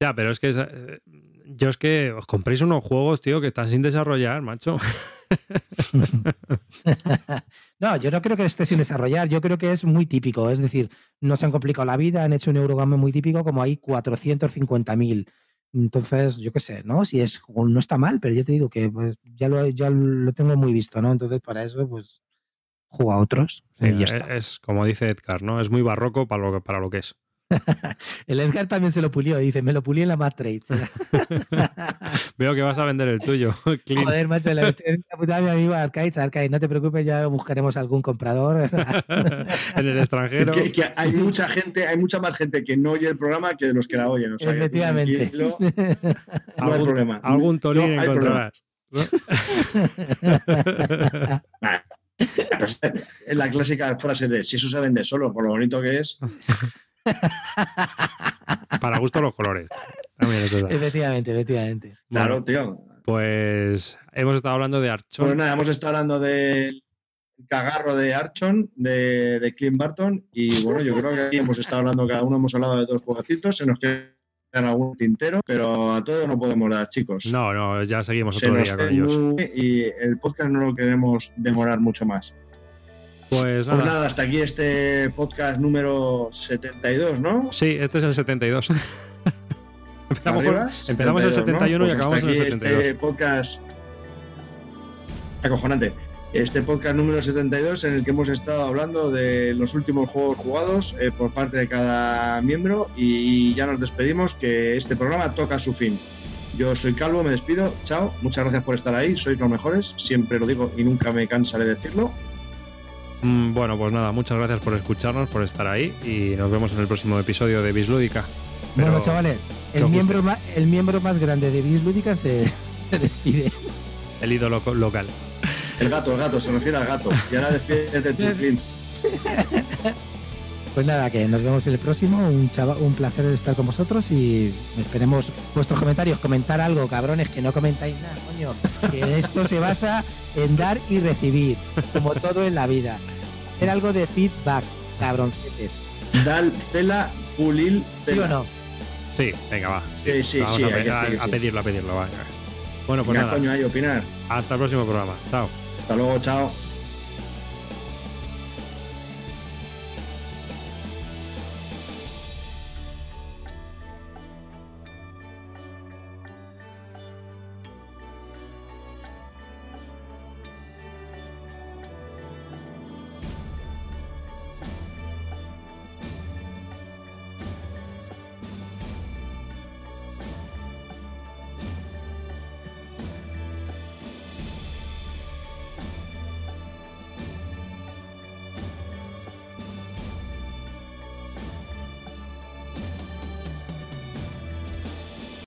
Ya, pero es que eh, yo es que os compréis unos juegos, tío, que están sin desarrollar, macho. no, yo no creo que esté sin desarrollar, yo creo que es muy típico, es decir, no se han complicado la vida, han hecho un Eurogame muy típico, como hay 450.000. Entonces, yo qué sé, ¿no? Si es, no está mal, pero yo te digo que pues, ya, lo, ya lo tengo muy visto, ¿no? Entonces, para eso, pues, juego a otros Sí, y ya es, está. es como dice Edgar, ¿no? Es muy barroco para lo para lo que es. El Edgar también se lo pulió, dice, me lo pulí en la Mad Trade. Veo que vas a vender el tuyo. Joder, macho, le estoy haciendo la putada a mi amigo Arcade, Arcade, no te preocupes, ya buscaremos algún comprador. en el extranjero. Que, que hay mucha gente, hay mucha más gente que no oye el programa que de los que la oyen. O sea, Efectivamente. no hay Algún- problema. Algún tolín No hay problema. encontrarás. la clásica frase de si eso se vende solo, por lo bonito que es. Para gusto los colores. También es verdad. efectivamente, efectivamente. Claro, Bueno, tío. pues hemos estado hablando de Archon. Pues nada, hemos estado hablando del cagarro de Archon, de, de Clint Barton, y bueno, yo creo que aquí hemos estado hablando, cada uno hemos hablado de dos jueguecitos, se nos quedan algún tintero, pero a todos no podemos dar, chicos. No, no, ya seguimos Se otro nos día con ellos. y el podcast no lo queremos demorar mucho más. Pues Pues nada. nada, hasta aquí este podcast número 72, ¿no? Sí, este es el 72. empezamos Arribas, empezamos el 72, ¿no? 71 y Pues hasta acabamos en el aquí 72. Este podcast acojonante. este podcast número 72 en el que hemos estado hablando de los últimos juegos jugados eh, por parte de cada miembro y ya nos despedimos que este programa toca su fin. Yo soy Calvo, me despido, chao, muchas gracias por estar ahí, sois los mejores, siempre lo digo y nunca me cansaré de decirlo. Mm, Bueno, pues nada, muchas gracias por escucharnos, por estar ahí y nos vemos en el próximo episodio de Bislúdica. Pero- Bueno, chavales, el miembro, ma- el miembro más grande de Bis Lúdica se, se despide. El ídolo local. El gato, el gato, se refiere al gato. Y ahora despídete Clint. Pues nada, que nos vemos en el próximo. Un, chava- un placer estar con vosotros y esperemos vuestros comentarios. Comentar algo, cabrones, que no comentáis nada, coño. Que esto se basa en dar y recibir, como todo en la vida. Hacer algo de feedback, cabroncetes. Dal, Cela, Pulil, ¿Sí Cela. o no? Sí, venga, va. Sí, sí, Vamos sí, a, hay pe- a- a sí. pedirlo, a pedirlo, va. Bueno, pues Venga, nada, coño, ahí opinar. hasta el próximo programa. Chao. Hasta luego, chao.